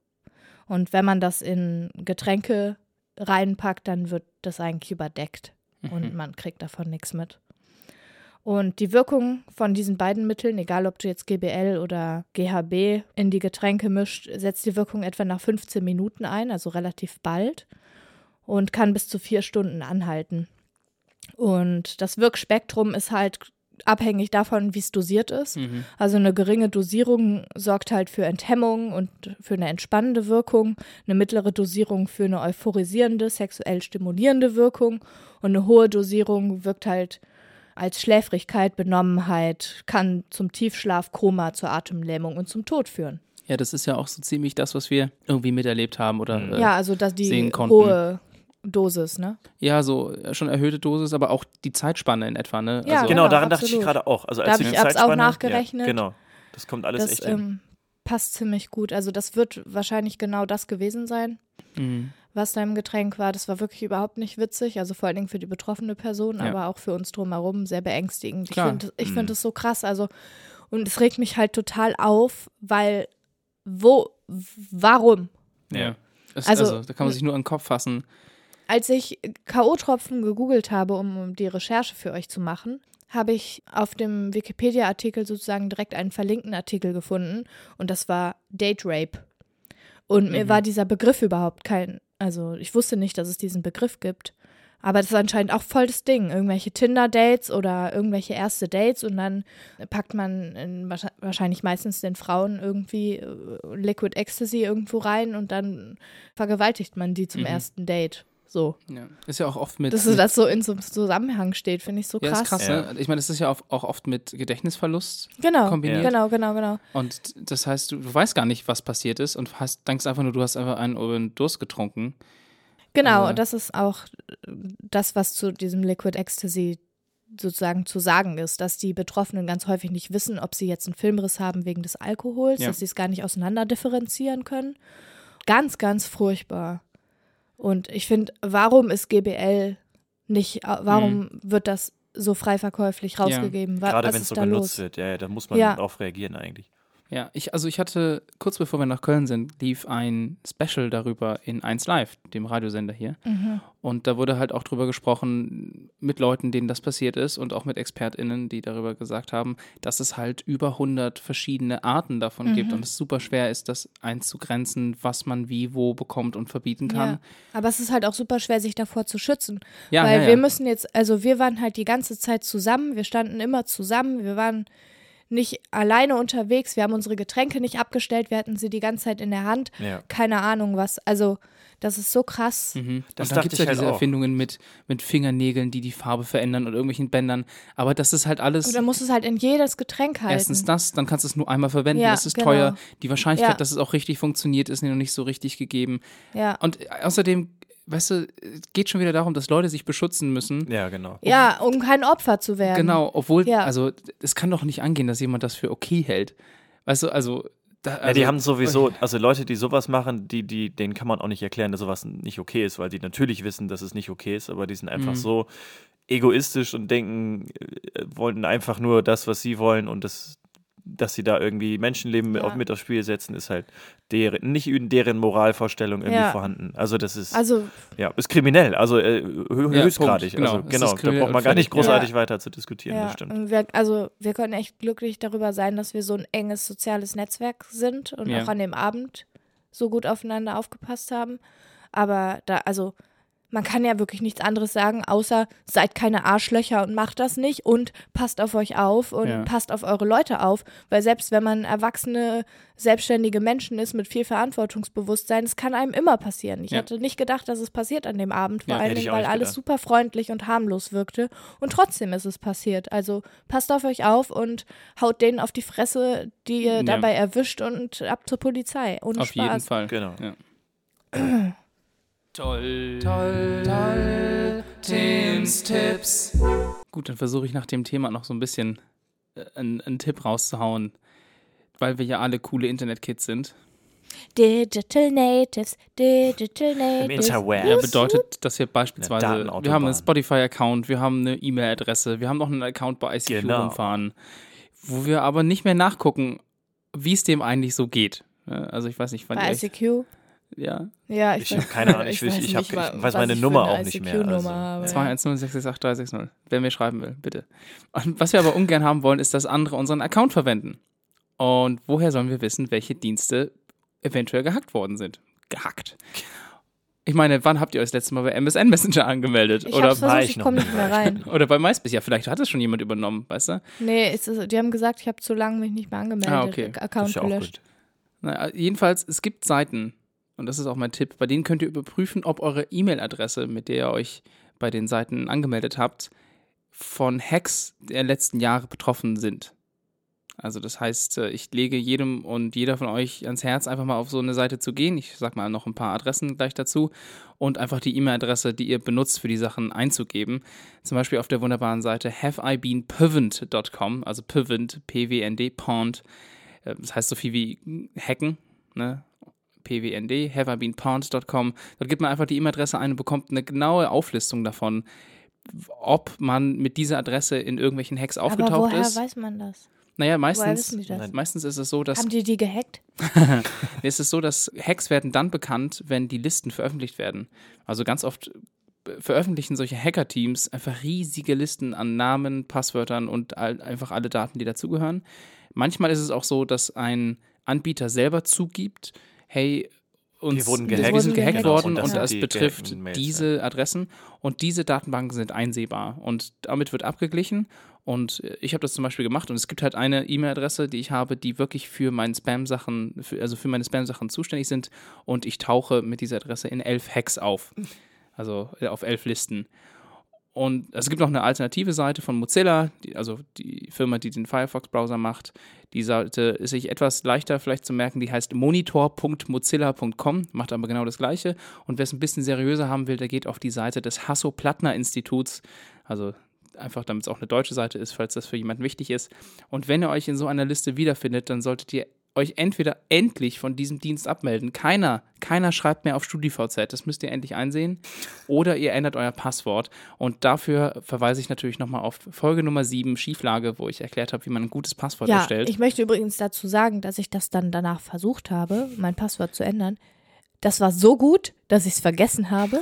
und wenn man das in Getränke reinpackt, dann wird das eigentlich überdeckt und Mhm. man kriegt davon nichts mit. Und die Wirkung von diesen beiden Mitteln, egal ob du jetzt GBL oder GHB in die Getränke mischt, setzt die Wirkung etwa nach 15 Minuten ein, also relativ bald und kann bis zu vier Stunden anhalten. Und das Wirkspektrum ist halt abhängig davon, wie es dosiert ist. Mhm. Also eine geringe Dosierung sorgt halt für Enthemmung und für eine entspannende Wirkung, eine mittlere Dosierung für eine euphorisierende, sexuell stimulierende Wirkung und eine hohe Dosierung wirkt halt als Schläfrigkeit, Benommenheit, kann zum Tiefschlaf, Koma, zur Atemlähmung und zum Tod führen. Ja, das ist ja auch so ziemlich das, was wir irgendwie miterlebt haben oder äh, ja, also dass die sehen konnten. hohe Dosis, ne? Ja, so äh, schon erhöhte Dosis, aber auch die Zeitspanne in etwa, ne? Ja, also, Genau, Genau, daran dachte ich absolut. gerade auch. Also Da als hab du die ich- hab's auch nachgerechnet. Ja, genau. Das kommt alles Das echt hin. ähm, passt ziemlich gut. Also das wird wahrscheinlich genau das gewesen sein, Mhm. was da im Getränk war. Das war wirklich überhaupt nicht witzig. Also vor allen Dingen für die betroffene Person, Ja. aber auch für uns drumherum sehr beängstigend. Klar. Ich finde ich Mhm. find das so krass. Also und es regt mich halt total auf, weil wo, warum? Ja. Es, Also- also, da kann man sich nur an den Kopf fassen. Als ich K.O.-Tropfen gegoogelt habe, um, die Recherche für euch zu machen, habe ich auf dem Wikipedia-Artikel sozusagen direkt einen verlinkten Artikel gefunden und das war Date Rape. Und mir Mhm. war dieser Begriff überhaupt kein, also ich wusste nicht, dass es diesen Begriff gibt. Aber das ist anscheinend auch voll das Ding. Irgendwelche Tinder-Dates oder irgendwelche erste Dates und dann packt man in, wahrsch- wahrscheinlich meistens den Frauen irgendwie äh, Liquid Ecstasy irgendwo rein und dann vergewaltigt man die zum Mhm. ersten Date. So. Ja. Ist ja auch oft mit. Dass das so in so einem Zusammenhang steht, finde ich so ja, krass. ist krass, Ja. ne? Ich meine, das ist ja auch, auch oft mit Gedächtnisverlust Genau, kombiniert. genau, genau, genau. Und das heißt, du, du weißt gar nicht, was passiert ist und hast, denkst einfach nur, du hast einfach einen den Durst getrunken. Genau, Also- und das ist auch das, was zu diesem Liquid Ecstasy sozusagen zu sagen ist, dass die Betroffenen ganz häufig nicht wissen, ob sie jetzt einen Filmriss haben wegen des Alkohols, Ja. dass sie es gar nicht auseinander differenzieren können. Ganz, ganz furchtbar. Und ich finde, warum ist GBL nicht, äh, warum wird das so frei verkäuflich rausgegeben? Wa- Gerade wenn es so benutzt los? wird, ja, ja, da muss man Ja. drauf reagieren eigentlich. Ja, ich, also ich hatte, kurz bevor wir nach Köln sind, lief ein Special darüber in 1 Live, dem Radiosender hier. Mhm. Und da wurde halt auch drüber gesprochen mit Leuten, denen das passiert ist und auch mit ExpertInnen, die darüber gesagt haben, dass es halt über 100 verschiedene Arten davon gibt Mhm. und es super schwer ist, das einzugrenzen, was man wie, wo bekommt und verbieten kann. Ja. Aber es ist halt auch super schwer, sich davor zu schützen. Ja, Weil ja. wir müssen jetzt, also wir waren halt die ganze Zeit zusammen, wir standen immer zusammen, wir waren nicht alleine unterwegs, wir haben unsere Getränke nicht abgestellt, wir hatten sie die ganze Zeit in der Hand. Ja. Keine Ahnung was. Also, das ist so krass. Mhm. Das und dann gibt es ja halt diese auch. Erfindungen mit, mit Fingernägeln, die die Farbe verändern und irgendwelchen Bändern. Aber das ist halt alles. Oder musst du es halt in jedes Getränk halten. Erstens das, dann kannst du es nur einmal verwenden, Ja, das ist genau. teuer. Die Wahrscheinlichkeit, Ja. dass es auch richtig funktioniert, ist noch nicht so richtig gegeben. ja. Und außerdem, weißt du, es geht schon wieder darum, dass Leute sich beschützen müssen. Ja, genau. ja, um kein Opfer zu werden. Genau, obwohl, Ja. also es kann doch nicht angehen, dass jemand das für okay hält. Weißt du, also. Da, also ja, die haben sowieso, also Leute, die sowas machen, die, die, denen kann man auch nicht erklären, dass sowas nicht okay ist, weil die natürlich wissen, dass es nicht okay ist, aber die sind einfach Mhm. so egoistisch und denken, äh, wollen einfach nur das, was sie wollen und das, dass sie da irgendwie Menschenleben mit, Ja. mit aufs Spiel setzen, ist halt deren, nicht in deren Moralvorstellung irgendwie Ja. vorhanden. Also das ist, Also, ja, ist kriminell, also äh, hö Ja, höchstgradig. Punkt, genau. Also genau, ist da braucht man gar nicht großartig Ja. weiter zu diskutieren, ja, das stimmt. wir, also wir können echt glücklich darüber sein, dass wir so ein enges soziales Netzwerk sind und Ja. auch an dem Abend so gut aufeinander aufgepasst haben. Aber da, also man kann ja wirklich nichts anderes sagen, außer seid keine Arschlöcher und macht das nicht und passt auf euch auf und Ja. passt auf eure Leute auf, weil selbst wenn man erwachsene, selbstständige Menschen ist mit viel Verantwortungsbewusstsein, es kann einem immer passieren. Ich Ja. hätte nicht gedacht, dass es passiert an dem Abend, vor Ja, auch weil alles gedacht. super freundlich und harmlos wirkte und trotzdem ist es passiert. Also passt auf euch auf und haut denen auf die Fresse, die ihr Ja. dabei erwischt und ab zur Polizei. Ohne auf Spaß. jeden Fall. Genau. Toll, toll, toll. Tims Tipps. Gut, dann versuche ich nach dem Thema noch so ein bisschen äh, einen, einen Tipp rauszuhauen, weil wir ja alle coole Internet-Kids sind. Digital Natives, Digital Natives. Interweb. Ja, bedeutet, dass wir beispielsweise, wir haben einen Spotify-Account, wir haben eine E-Mail-Adresse, wir haben noch einen Account bei ICQ Genau. rumfahren, wo wir aber nicht mehr nachgucken, wie es dem eigentlich so geht. Also ich weiß nicht, wann Bei ihr ICQ? Ja, Ja, Ich habe keine Ahnung, ich, ich, weiß ich, hab, nicht mal, ich weiß meine ich Nummer auch nicht mehr. Also, habe. ja. 210668360. Wer mir schreiben will, bitte. Und was wir aber ungern haben wollen, ist, dass andere unseren Account verwenden. Und woher sollen wir wissen, welche Dienste eventuell gehackt worden sind? Gehackt. Ich meine, wann habt ihr euch das letzte Mal bei MSN Messenger angemeldet? Ich Oder, versucht, ich ich noch komme nicht mehr ich rein. oder bei MySpace? Ja, vielleicht hat es schon jemand übernommen, weißt du? Nee, ist, die haben gesagt, ich habe zu lange mich nicht mehr angemeldet. Ah, okay. Das Account ist ja gelöscht. gut. Na, jedenfalls, es gibt Seiten, und das ist auch mein Tipp, bei denen könnt ihr überprüfen, ob eure E-Mail-Adresse, mit der ihr euch bei den Seiten angemeldet habt, von Hacks der letzten Jahre betroffen sind. Also das heißt, äh, ich lege jedem und jeder von euch ans Herz, einfach mal auf so eine Seite zu gehen. Ich sag mal noch ein paar Adressen gleich dazu und einfach die E-Mail-Adresse, die ihr benutzt für die Sachen einzugeben. Zum Beispiel auf der wunderbaren Seite haveibeenpivant.com, also Pivant, P-W-N-D, Pond. Äh, Das heißt so viel wie hacken, ne? Pwnd, haveibeenpond.com. Dort gibt man einfach die E-Mail-Adresse ein und bekommt eine genaue Auflistung davon, ob man mit dieser Adresse in irgendwelchen Hacks Aber aufgetaucht woher ist. weiß man das? Naja, Woher meistens, wissen die das? Nein. meistens ist es so, dass Haben die die gehackt? es ist so, dass Hacks werden dann bekannt, wenn die Listen veröffentlicht werden. Also ganz oft veröffentlichen solche Hacker-Teams einfach riesige Listen an Namen, Passwörtern und all, einfach alle Daten, die dazugehören. Manchmal ist es auch so, dass ein Anbieter selber zugibt, hey, uns, Wir wurden wir gehackt. sind gehackt Genau, worden und das und die betrifft diese Adressen. Und diese Datenbanken sind einsehbar. Und damit wird abgeglichen. Und ich habe das zum Beispiel gemacht. Und es gibt halt eine E-Mail-Adresse, die ich habe, die wirklich für meine Spam-Sachen, für, also für meine Spam-Sachen zuständig sind. Und ich tauche mit dieser Adresse in elf Hacks auf, also äh, auf elf Listen. Und es gibt noch eine alternative Seite von Mozilla, die, also die Firma, die den Firefox-Browser macht. Die Seite ist sich etwas leichter vielleicht zu merken, die heißt monitor.mozilla.com, macht aber genau das gleiche. Und wer es ein bisschen seriöser haben will, der geht auf die Seite des Hasso-Plattner-Instituts, also einfach damit es auch eine deutsche Seite ist, falls das für jemanden wichtig ist. Und wenn ihr euch in so einer Liste wiederfindet, dann solltet ihr euch entweder endlich von diesem Dienst abmelden. Keiner, keiner schreibt mehr auf StudiVZ, das müsst ihr endlich einsehen. Oder ihr ändert euer Passwort. Und dafür verweise ich natürlich nochmal auf Folge Nummer 7, Schieflage, wo ich erklärt habe, wie man ein gutes Passwort Ja, erstellt. ich möchte übrigens dazu sagen, dass ich das dann danach versucht habe, mein Passwort zu ändern. Das war so gut, dass ich es vergessen habe.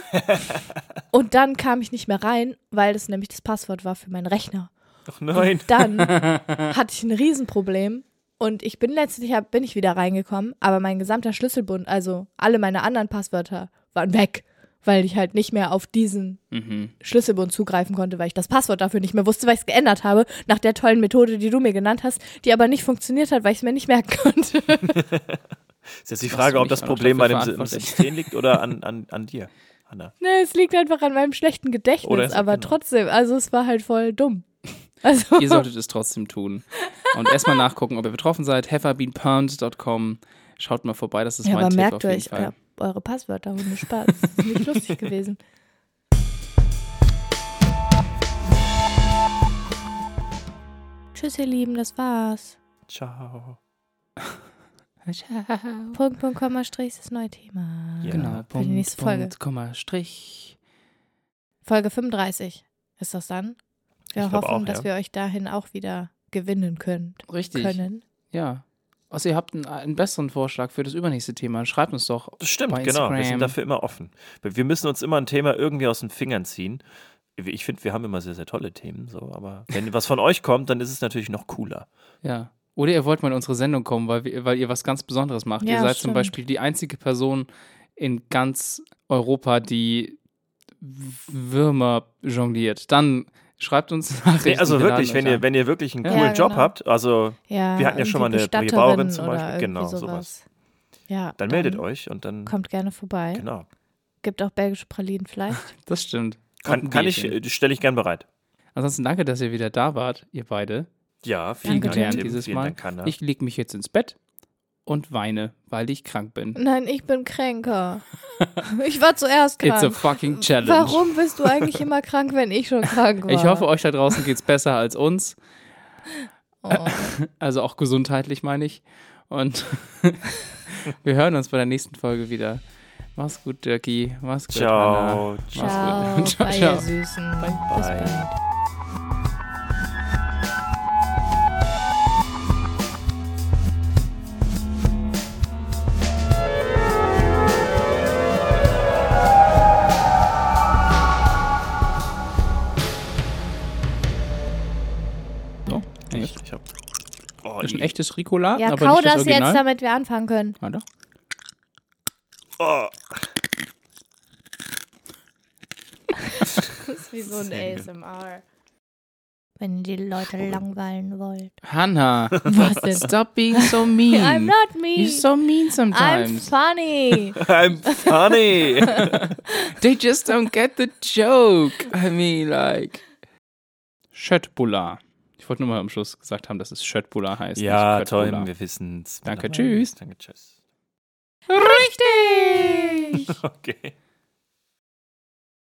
Und dann kam ich nicht mehr rein, weil das nämlich das Passwort war für meinen Rechner. Ach nein. Dann hatte ich ein Riesenproblem und ich bin letztlich bin ich wieder reingekommen, aber mein gesamter Schlüsselbund, also alle meine anderen Passwörter waren weg, weil ich halt nicht mehr auf diesen mhm. Schlüsselbund zugreifen konnte, weil ich das Passwort dafür nicht mehr wusste, weil ich es geändert habe, nach der tollen Methode, die du mir genannt hast, die aber nicht funktioniert hat, weil ich es mir nicht merken konnte. Ist jetzt die Frage, ob das Problem bei dem? System liegt oder an, an, an dir, Anna. ne, es liegt einfach an meinem schlechten Gedächtnis, aber genau. trotzdem, also es war halt voll dumm. Also, Ihr solltet es trotzdem tun. Und erstmal nachgucken, ob ihr betroffen seid. Hefferbeanpound.com. Schaut mal vorbei, das ist ja, mein aber Tipp merkt auf jeden euch Fall. euer, eure Passwörter, ohne Spaß. Das ist nicht lustig gewesen. Tschüss, ihr Lieben, das war's. Ciao. Punkt, Punkt, Komma, Strich ist das neue Thema. Ja. Genau, Für die Punkt, nächste Folge. Punkt, Komma, Strich. Folge 35 ist das dann. Wir Ich hoffen, auch, dass ja. wir euch dahin auch wieder gewinnen könnt, Richtig. können. Ja. Also ihr habt einen, einen besseren Vorschlag für das übernächste Thema. Schreibt uns doch. Das stimmt, Bei genau. Wir sind dafür immer offen. Wir müssen uns immer ein Thema irgendwie aus den Fingern ziehen. Ich finde, wir haben immer sehr, sehr tolle Themen, so, aber wenn was von euch kommt, dann ist es natürlich noch cooler. Ja. Oder ihr wollt mal in unsere Sendung kommen, weil, wir, weil ihr was ganz Besonderes macht. Ja, ihr seid zum stimmt. Beispiel die einzige Person in ganz Europa, die Würmer jongliert. Dann schreibt uns Nachrichten. Nee, also wirklich, wenn ihr, wenn ihr wirklich einen Ja. coolen Ja, Job genau. habt, also Ja, Wir hatten ja schon mal eine Bauerin zum Beispiel. Genau, sowas. Ja, dann meldet dann euch und dann Kommt gerne vorbei. genau. Gibt auch belgische Pralinen vielleicht. Das stimmt. Kann, kann ich, äh, stelle ich gern bereit. Ansonsten danke, dass ihr wieder da wart, ihr beide. Ja, vielen Dank. Tim. Dieses vielen Mal. Dank, Hanna. Ich lege mich jetzt ins Bett und weine, weil ich krank bin. Nein, ich bin kränker. Ich war zuerst It's a krank. fucking challenge. Warum bist du eigentlich immer krank, wenn ich schon krank war? Ich hoffe, euch da draußen geht's besser als uns. Oh. Also auch gesundheitlich meine ich. Und wir hören uns bei der nächsten Folge wieder. Mach's gut, Dirkie. Mach's gut, Anna. Ciao. Ciao, gut. Ciao, ciao. ihr Süßen. Bye, Bis bye. bald. Das ist ein echtes Ricola, Ja, aber kau nicht das, das jetzt, damit wir anfangen können. Warte. oh. Das ist wie so ein Sehr ASMR. Wenn ihr die Leute langweilen wollt. Hannah, Was denn? stop being so mean. I'm not me. You're so mean I'm sometimes. funny. I'm funny. They just don't get the joke. I mean, like. Schöttbullar. Ich wollte nur mal am Schluss gesagt haben, dass es Schöttbula heißt. Ja, toll, wir wissen es. Danke, tschüss. Danke, tschüss. Richtig! Okay.